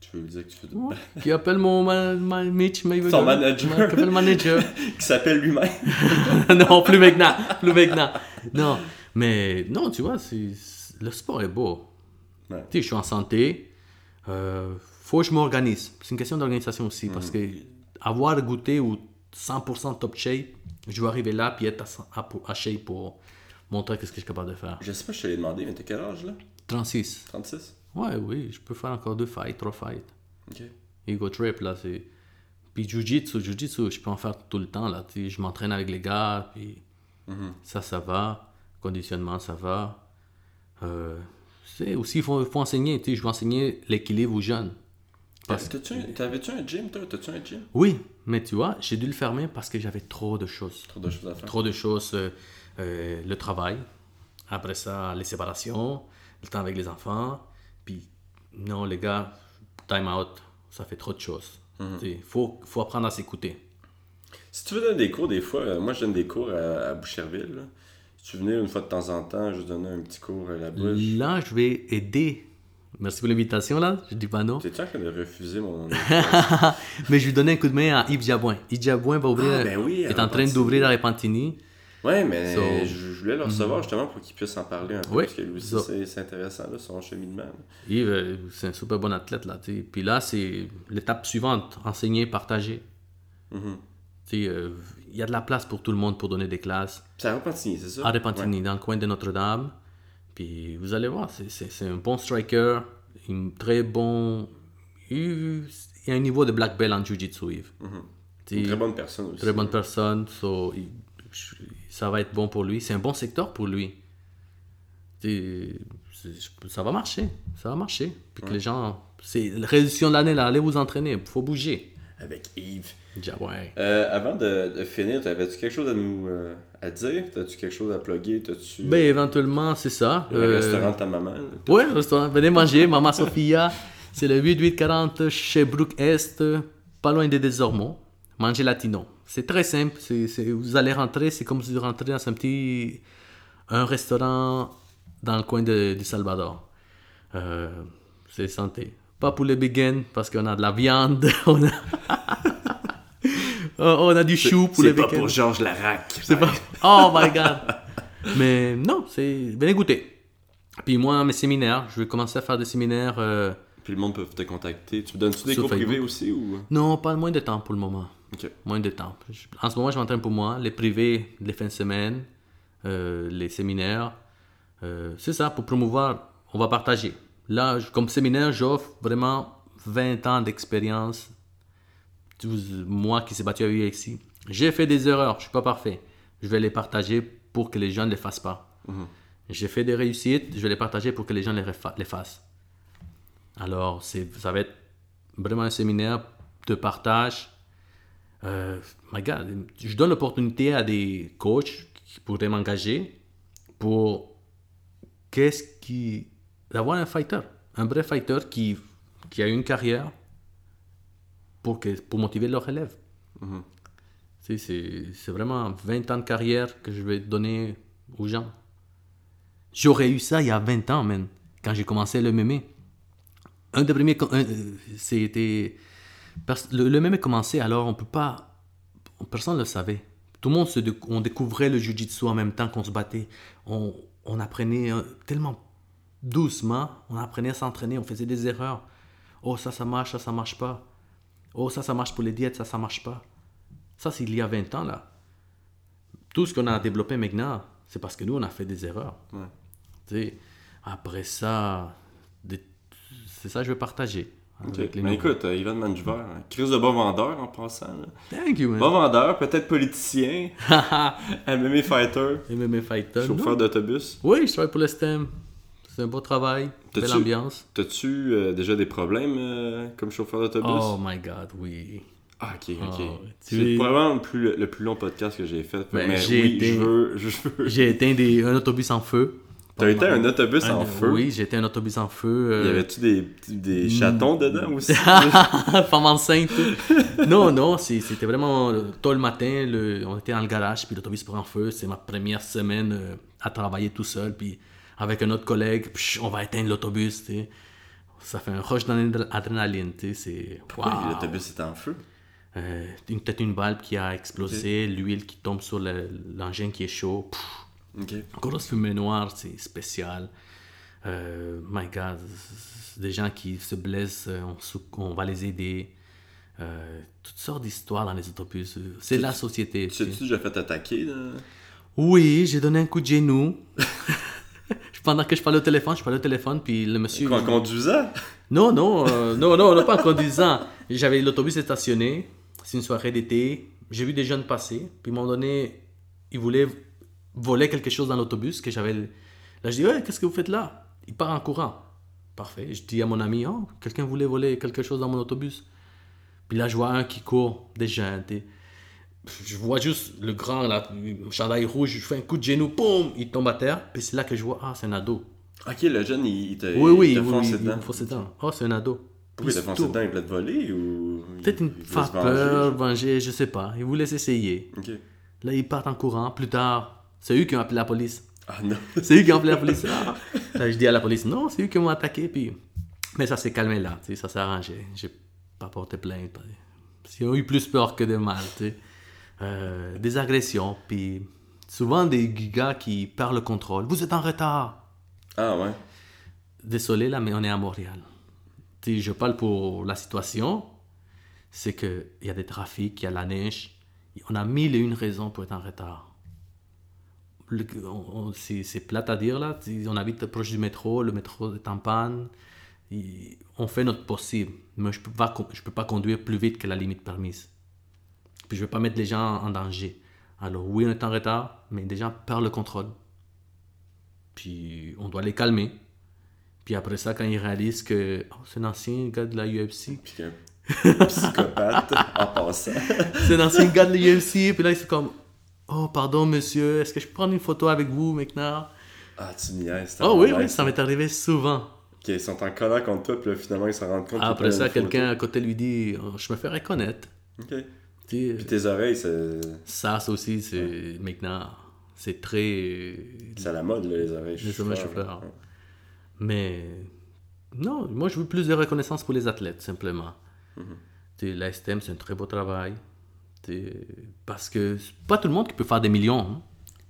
tu veux lui dire que tu fais de... Ouais. Qui appelle mon ma, ma- Mitch Mayweather. Son manager. Qui appelle le manager. qui s'appelle lui-même. non, plus maintenant. Plus maintenant. Non, mais non, tu vois, c'est, le sport est beau. Ouais. Tu sais, je suis en santé. Euh, faut que je m'organise. C'est une question d'organisation aussi. Parce que avoir goûté ou 100% top shape, je vais arriver là puis être à, à, à shape pour montrer qu'est-ce que je suis capable de faire. Je sais pas, je te l'ai demandé, mais t'as quel âge là? 36. 36 Ouais, oui, je peux faire encore deux fights, trois fights. Ok. Ego trip, là, c'est. Puis Jiu-Jitsu, Jiu-Jitsu, je peux en faire tout le temps, là. Tu sais, je m'entraîne avec les gars, puis ça, ça va. Conditionnement, ça va. Euh, c'est aussi, il faut, faut enseigner, tu sais, je vais enseigner l'équilibre aux jeunes. Parce T'avais-tu un gym, toi? T'as-tu un gym? Oui, mais tu vois, j'ai dû le fermer parce que j'avais trop de choses. Trop de choses à faire. Trop de choses. euh, euh, le travail, après ça, les séparations, le temps avec les enfants. Puis, non, les gars, time out, ça fait trop de choses. Il faut, faut apprendre à s'écouter. Si tu veux donner des cours, des fois, euh, moi je donne des cours à, à Boucherville. là. Si tu venais une fois de temps en temps, je donnais un petit cours à la bouche. Là, je vais aider. Merci pour l'invitation, là. Je dis pas non. T'es-tu en train de refuser mon. Mais je vais donner un coup de main à Yves Jabouin. Yves Jabouin va ouvrir, Ah, ben oui, est en train d'ouvrir à Repentini. Ouais, mais So- je, voulais le recevoir justement pour qu'il puisse en parler un peu. Oui. Parce que lui aussi, So- c'est- intéressant, là, son cheminement. là. Yves, euh, c'est un super bon athlète, là. Puis là, c'est l'étape suivante enseigner, partager. Euh, Il y a de la place pour tout le monde pour donner des classes. C'est à Repentigny, c'est ça? À Repentigny, dans le coin de Notre-Dame. Puis vous allez voir, c'est- un bon striker, un très bon. Il y a un niveau de black belt en Jiu-Jitsu, Yves. Mhm. Une très bonne personne aussi. très bonne personne, so, il- je- ça va être bon pour lui. C'est un bon secteur pour lui. Tu Ça va marcher, ça va marcher. Puis que les gens, c'est la résolution de l'année là, allez vous entraîner, faut bouger. Avec Yves. Déjà, ouais. Euh, avant de, de finir, t'avais-tu quelque chose à nous euh, à dire? T'as-tu quelque chose à plugger? T'as-tu Ben éventuellement, c'est ça. le Euh, restaurant de ta maman? Ouais, le restaurant. Venez manger, Mama Sofia. C'est le 8840 chez Brook Est, pas loin de Desormeaux. Manger latino. C'est très simple. c'est c'est- vous allez rentrer, c'est comme si vous rentrez dans un petit un restaurant dans le coin de, du Salvador. Euh, c'est santé. Pas pour les begins, parce qu'on a de la viande. on, a... on a du chou pour les C'est pas begins. pour Georges Larac. C'est pas. Oh my god! Mais non, c'est. Venez goûter. Puis moi, mes séminaires, je vais commencer à faire des séminaires. euh, Puis le monde peut te contacter. Tu me donnes-tu des cours Facebook. privés aussi ou? Non, pas moins de temps pour le moment. Moins de temps. En ce moment, je m'entraîne pour moi. Les privés, les fins de semaine, euh, les séminaires. Euh, c'est ça, pour promouvoir, on va partager. Là, comme séminaire, j'offre vraiment 20 ans d'expérience. Moi qui s'est battu avec ici. J'ai fait des erreurs, je suis pas parfait. Je vais les partager pour que les gens ne les fassent pas. J'ai fait des réussites, je vais les partager pour que les gens les, les fassent. Alors, ça va être vraiment un séminaire de partage. Euh, my God, je donne l'opportunité à des coachs qui pourraient m'engager pour qu'est-ce qui d'avoir un fighter, un vrai fighter qui, qui a une carrière pour, que, pour motiver leurs élèves. Sais, C'est c'est vraiment 20 ans de carrière que je vais donner aux gens. J'aurais eu ça il y a 20 ans, man, quand j'ai commencé le MMA. un des premiers. euh, C'était. Le, le même a commencé, alors on peut pas. Personne ne le savait. Tout le monde se on découvrait le jujitsu en même temps qu'on se battait. On, on apprenait euh, tellement doucement, on apprenait à s'entraîner, on faisait des erreurs. Oh, ça, ça marche, ça, ça marche pas. Oh, ça, ça marche pour les diètes, ça, ça marche pas. Ça, c'est il y a 20 ans, là. Tout ce qu'on a développé maintenant, c'est parce que nous, on a fait des erreurs. Ouais. Après ça, des- c'est ça que je veux partager. Les Mais écoute, euh, Ivan Manjuver, un crise de bon vendeur en passant. là. Thank you, man. Bon vendeur, peut-être politicien, MMA fighter, MMA Fighter. chauffeur d'autobus. Oui, je travaille pour le STEM. C'est un beau travail, belle ambiance. T'as-tu euh, déjà des problèmes euh, comme chauffeur d'autobus? Oh my god, oui. Ah, ok, ok. Oh, c'est tu- probablement le plus, le plus long podcast que j'ai fait. Ben, mais j'ai oui, été- je veux. Je veux. J'ai éteint des, un autobus en feu. T'as été un autobus Un- en feu? Oui, j'ai été un autobus en feu. Y euh, avait-tu des, des chatons dedans aussi? Femme enceinte. non, non, c'était vraiment euh, tôt le matin. le- on était dans le garage, puis l'autobus prend feu. C'est ma première semaine euh, à travailler tout seul. Puis avec un autre collègue, psh, on va éteindre l'autobus. Ça fait un rush d'adrénaline. C'est. Pourquoi Wow. l'autobus était en feu? Euh, une- Peut-être une valve qui a explosé, l'huile qui tombe sur le- l'engin qui est chaud. Pff, Ok. grosse fumée noire, c'est spécial. Euh, my God, des gens qui se blessent, euh, on, va les aider. Euh, toutes sortes d'histoires dans les autobus. C'est la société. Tu sais-tu déjà fait attaquer? Là? Oui, j'ai donné un coup de genou. Pendant que je parlais au téléphone, je parlais au téléphone, puis le monsieur. En conduisant? Non, non, euh, non, non, non, pas en conduisant. J'avais l'autobus stationné. C'est une soirée d'été. J'ai vu des jeunes passer. Puis, à un moment donné, ils voulaient voler quelque chose dans l'autobus que j'avais. Là, je dis, ouais, qu'est-ce que vous faites là? Il part en courant. Parfait. Je dis à mon ami, oh, quelqu'un voulait voler quelque chose dans mon autobus. Puis là, je vois un qui court, des jeunes. t'sais. Je vois juste le grand, là, le chandail rouge. Je fais un coup de genou, boum, il tombe à terre. Puis c'est là que je vois, ah, c'est un ado. Ok, le jeune, il, il t'a Oui, oui, il oui, oui, dedans. il me dedans. Oh, c'est un ado. Pourquoi il foncé tout. dedans? Il voulait te voler ou... Peut-être une il voulait faire peur, venger, je sais pas. Ils voulaient essayer. Ok. Là, ils partent en courant. Plus tard, c'est eux qui ont appelé la police. Ah non. C'est eux qui ont appelé la police. Ah. Là, je dis à la police, non, c'est eux qui m'ont attaqué. Puis... Mais ça s'est calmé là, tu sais, ça s'est arrangé. J'ai pas porté plainte. Ils ont eu plus peur que de mal. tu sais. Euh, des agressions, puis souvent des gars qui perdent le contrôle. Vous êtes en retard. Ah ouais. Désolé là, mais on est à Montréal. Tu sais, je parle pour la situation. C'est qu'il y a des trafics, il y a la neige. On a mille et une raisons pour être en retard. C'est plate à dire là. On habite proche du métro, le métro est en panne. Et on fait notre possible. Mais je ne peux, pas con- je peux pas conduire plus vite que la limite permise. Puis je ne veux pas mettre les gens en danger. Alors oui, on est en retard, mais des gens perdent le contrôle. Puis on doit les calmer. Puis après ça, quand ils réalisent que oh, c'est un ancien gars de la UFC, Puis un psychopathe en passant. c'est un ancien gars de la UFC, puis là ils sont comme Oh, pardon monsieur, est-ce que je peux prendre une photo avec vous maintenant? Ah, tu niaises. Oh oui, oui, ça m'est arrivé souvent. Ok, ils sont en colère contre toi, puis là, finalement, ils se rendent compte Après ça, quelqu'un à côté lui dit Oh, Je me fais reconnaître. Ok. Tu sais, Puis tes oreilles, c'est ça, ça aussi, c'est maintenant, c'est très. c'est à la mode, là, les oreilles. Les oreilles chauffeurs. Ouais. Mais non, moi je veux plus de reconnaissance pour les athlètes, simplement. Mhm. Tu sais, La STM, c'est un très beau travail. Parce que c'est pas tout le monde qui peut faire des millions. hein.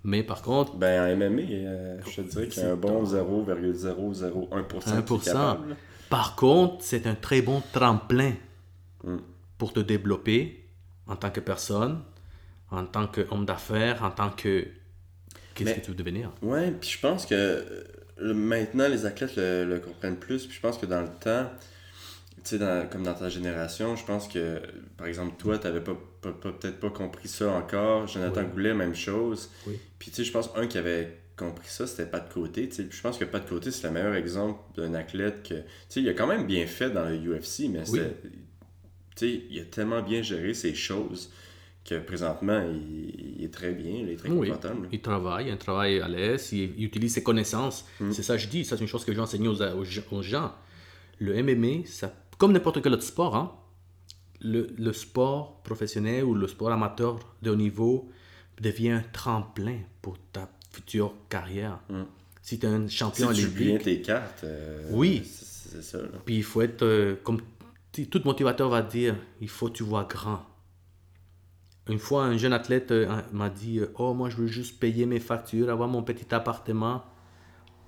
Mais par contre, Ben, en MMA, euh, je te dirais qu'il y a un bon 0,001% qui est 1%. capable. là. par contre, c'est un très bon tremplin Mm. pour te développer en tant que personne, en tant qu'homme d'affaires, en tant que. Qu'est-ce que tu veux devenir? Ouais, puis je pense que euh, maintenant, les athlètes le, le comprennent plus. Puis je pense que dans le temps, tu sais, comme dans ta génération, je pense que, par exemple, toi, tu n'avais pas, pas- pas- peut-être pas compris ça encore. Jonathan Oui. Goulet, même chose. Oui. Puis tu sais, je pense un qui avait compris ça, c'était pas de côté. Tu sais, Puis je pense que pas de côté, c'est le meilleur exemple d'un athlète que. Tu sais, il a quand même bien fait dans le UFC, mais Oui. tu sais, il a tellement bien géré ses choses que présentement, il, il est très bien, il est très Oui, confortable. il travaille, un travail à l'aise, il, il utilise ses connaissances. Mm. C'est ça que je dis, ça c'est une chose que aux, aux, aux gens. Le MMA, ça, comme n'importe quel autre sport, hein, le, le sport professionnel ou le sport amateur de haut niveau devient un tremplin pour ta future carrière. Mm. Si tu es un Si champion tu bien olympique, tes cartes. euh, Oui. c'est- ça. là. Puis il faut être, euh, comme tout motivateur va dire, il faut que tu vois grand. Une fois, un jeune athlète euh, m'a dit Oh, moi, je veux juste payer mes factures, avoir mon petit appartement.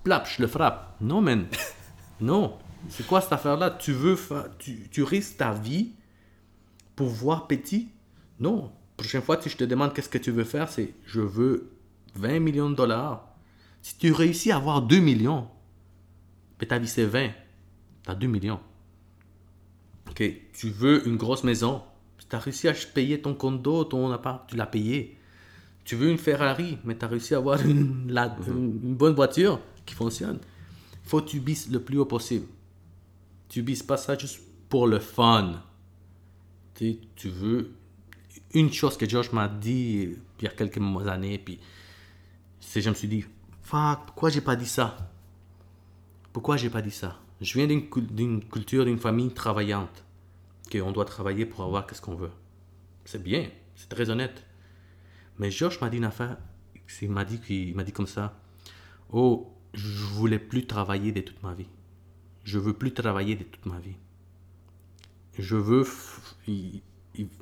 Plap, je le frappe. Non, man. non. C'est quoi cette affaire-là? Tu, veux tu, risques ta vie pour voir petit Non. Prochaine fois, si je te demande qu'est-ce que tu veux faire, c'est Je veux 20 millions de dollars. Si tu réussis à avoir 2 millions, mais ta vie c'est 20, tu as 2 millions. Ok, tu veux une grosse maison, tu as réussi à payer ton condo, ton appart, tu l'as payé. Tu veux une Ferrari, mais tu as réussi à avoir une, la- une- bonne voiture qui fonctionne. Faut que tu bises le plus haut possible. Tu bises pas ça juste pour le fun. Tu, sais, tu veux une chose que Josh m'a dit il y a quelques années, puis c'est je me suis dit, fuck, pourquoi j'ai pas dit ça? Pourquoi j'ai pas dit ça? Je viens d'une cul- d'une culture, d'une famille travaillante, qu'on doit travailler pour avoir qu'est-ce qu'on veut. C'est bien, c'est très honnête. Mais Josh m'a dit une affaire, il m'a dit, il m'a dit comme ça, oh, je voulais plus travailler de toute ma vie. Je veux plus travailler de toute ma vie. Je veux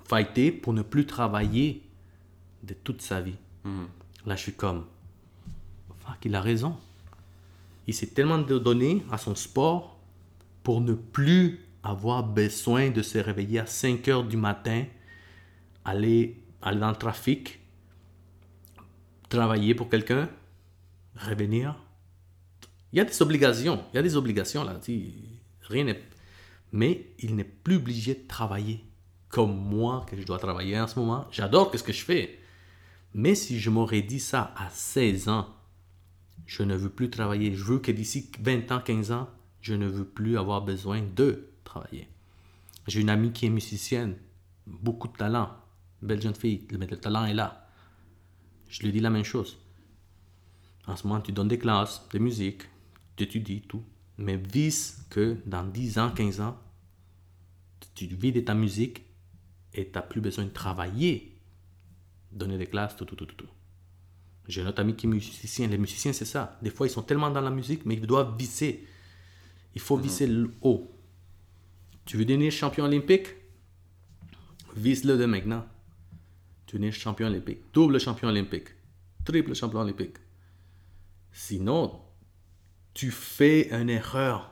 fighter pour ne plus travailler de toute sa vie. Là, je suis comme, fuck, il a raison. Il s'est tellement donné à son sport pour ne plus avoir besoin de se réveiller à 5 heures du matin, aller, aller dans le trafic, travailler pour quelqu'un, revenir. Il y a des obligations, il y a des obligations là. Rien n'est. Mais il n'est plus obligé de travailler comme moi que je dois travailler en ce moment. J'adore ce que je fais. Mais si je m'aurais dit ça à 16 ans, je ne veux plus travailler. Je veux que d'ici 20 ans, 15 ans, je ne veux plus avoir besoin de travailler. J'ai une amie qui est musicienne, beaucoup de talent, belle jeune fille, mais le talent est là. Je lui dis la même chose. En ce moment, tu donnes des classes de musique, tu étudies tout, mais vise que dans 10 ans, 15 ans, tu vis de ta musique et tu n'as plus besoin de travailler, donner des classes, tout, tout, tout, tout. tout. J'ai un autre ami qui est musicien. Les musiciens, c'est ça. Des fois, ils sont tellement dans la musique, mais ils doivent viser. Il faut viser le haut. Tu veux devenir champion olympique? Vise-le de maintenant. Tu champion olympique. Double champion olympique. Triple champion olympique. Sinon, tu fais une erreur.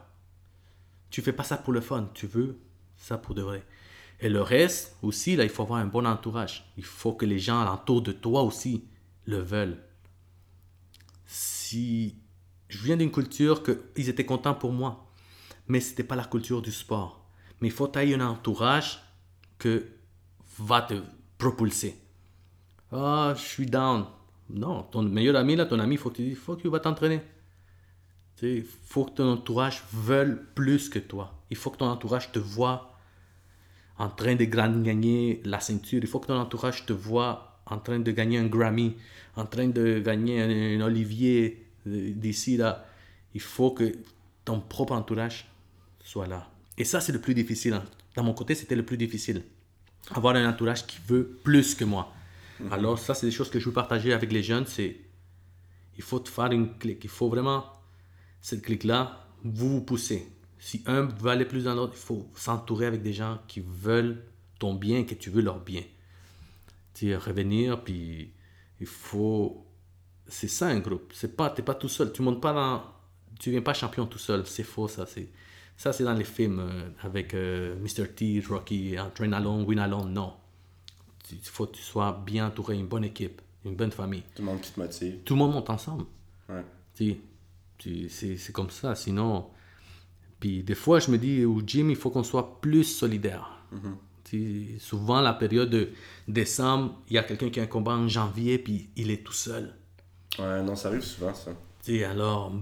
Tu fais pas ça pour le fun. Tu veux ça pour de vrai. Et le reste aussi, là, il faut avoir un bon entourage. Il faut que les gens alentour de toi aussi le veulent. Si je viens d'une culture que ils étaient contents pour moi, mais c'était pas la culture du sport. Mais il faut tailler un entourage que va te propulser. Ah, je suis down. Non, ton meilleur ami là, ton ami, faut que tu t'entraîner. Il faut que ton entourage veuille plus que toi. Il faut que ton entourage te voit en train de gagner la ceinture. Il faut que ton entourage te voit en train de gagner un Grammy, en train de gagner un, un Olivier d'ici là. Il faut que ton propre entourage soit là. Et ça, c'est le plus difficile. hein. Dans mon côté, c'était le plus difficile. Avoir un entourage qui veut plus que moi. Alors, ça, c'est des choses que je veux partager avec les jeunes. C'est il faut te faire une clique. Il faut vraiment, cette clique-là, vous vous poussez. Si un veut aller plus dans l'autre, il faut s'entourer avec des gens qui veulent ton bien que tu veux leur bien. Tu revenir, puis il faut... C'est ça un groupe. C'est pas, t'es pas tout seul. Tu montes pas dans... Tu viens pas champion tout seul. C'est faux, ça. C'est... Ça, c'est dans les films euh, avec euh, Mr. T, Rocky, hein, Train Alone, Win Alone. Non. Il faut que tu sois bien entouré, une bonne équipe, une bonne famille Tout le monde qui te motive. tout le monde monte ensemble. Ouais. C'est, c'est comme ça, sinon... Puis des fois, je me dis, au gym, il faut qu'on soit plus solidaire. Tu- souvent, la période de décembre, il y a quelqu'un qui a un combat en janvier, puis il est tout seul. Ouais, non, ça arrive souvent, ça. Tu alors,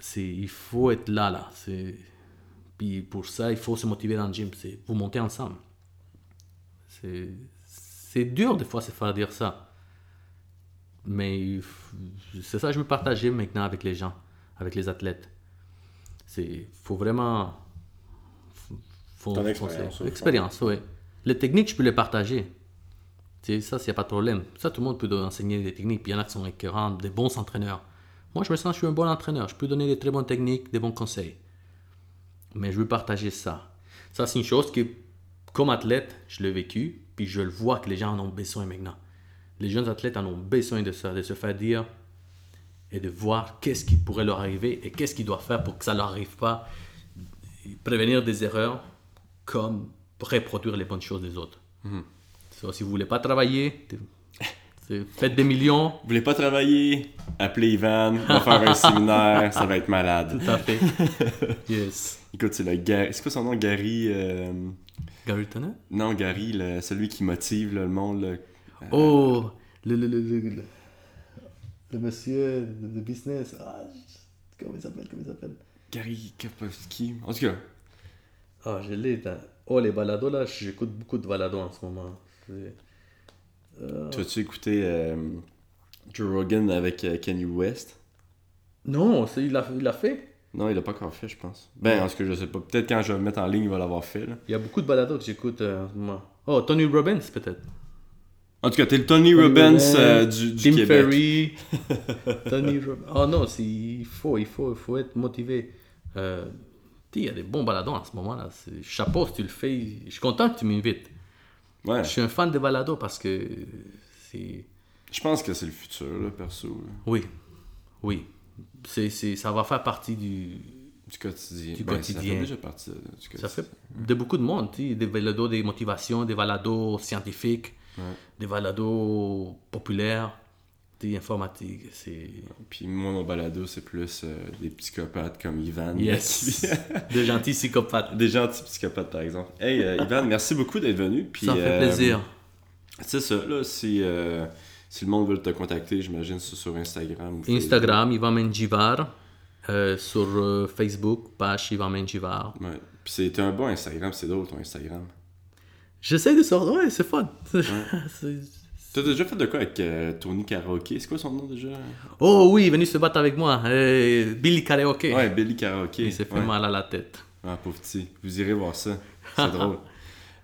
c'est, il faut être là, là. C'est, puis pour ça, il faut se motiver dans le gym. C'est, vous montez ensemble. C'est, c'est dur des fois se faire dire ça. Mais c'est ça que je veux partager maintenant avec les gens, avec les athlètes. C'est, faut vraiment... Faut, Ton expérience, oui. Les techniques, je peux les partager. Tu sais, ça, il n'y a pas de problème. Ça, tout le monde peut enseigner des techniques. Puis il y en a qui sont écœurants, des bons entraîneurs. Moi, je me sens que je suis un bon entraîneur. Je peux donner des très bonnes techniques, des bons conseils. Mais je veux partager ça. Ça, c'est une chose que, comme athlète, je l'ai vécu, puis je le vois que les gens en ont besoin maintenant. Les jeunes athlètes en ont besoin de ça, de se faire dire et de voir qu'est-ce qui pourrait leur arriver et qu'est-ce qu'ils doivent faire pour que ça ne leur arrive pas. Prévenir des erreurs comme reproduire les bonnes choses des autres. So, si vous voulez pas travailler, faites des millions, Vous voulez pas travailler? Appelez Ivan, on va faire un séminaire, ça va être malade. tout à fait. yes. Écoute, c'est le Gary. C'est quoi son nom? Gary. euh, Gary Tennant? Non, Gary, le- celui qui motive là, le monde. là. Oh, le, le, le, le, monsieur de business. Ah, comment il s'appelle? Comment il s'appelle? Gary Kapowski. En tout cas, Ah, je l'ai. Oh, les balados là, j'écoute beaucoup de balados en ce moment. C'est- tu as-tu écouté euh, Joe Rogan avec euh, Kanye West? Non, c'est- il l'a il l'a fait. Non, il l'a pas encore fait, je pense. Ben, en tout cas, je sais pas. Peut-être quand je vais le mettre en ligne, il va l'avoir fait. Là. Il y a beaucoup de balados que j'écoute euh, en ce moment. Oh, Tony Robbins peut-être. En tout cas, t'es le Tony, Tony Robbins euh, du, du Tim Québec. Ferry. Tony Robbins. Oh non, il faut, il faut, il faut être motivé. Euh, il y a des bons balados en ce moment là. Chapeau si tu le fais. Je suis content que tu m'invites. Ouais, Je suis un fan de balados parce que c'est. je pense que c'est le futur, là, perso. là. Oui, oui. C'est, ça va faire partie du. Du quotidien. Du Ben, quotidien. Ça fait déjà partie de- du quotidien. Ça fait de beaucoup de monde, tu sais, des balados des motivations, des balados scientifiques, Ouais. des balados populaires, des informatiques. C'est. Puis moi, mon balado, c'est plus euh, des psychopathes comme Ivan. Yes! de gentils psychopathes. des gentils psychopathes, par exemple. Hey, euh, Ivan, merci beaucoup d'être venu. Puis, Ça fait euh, plaisir. C'est ça, là, si, euh, si le monde veut te contacter, j'imagine c'est sur Instagram ou. Instagram, Ivan Menjivar. Euh, sur euh, Facebook, page Ivan Menjivar. Ouais. Puis c'est un bon Instagram, c'est drôle ton Instagram. J'essaie de sortir. Ouais, c'est fun. T'as déjà fait de quoi avec euh, Tony Karaoke? C'est quoi son nom déjà? Oh oui, il est venu se battre avec moi. Euh, Billy Karaoke. Ouais, Billy Karaoke. Il s'est fait ouais. mal à la tête. Ah, pauvre petit. Vous irez voir ça. C'est drôle.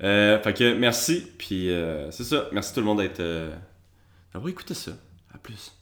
Euh, fait que merci. Puis euh, c'est ça. Merci tout le monde d'être. D'avoir écouté ça. À plus.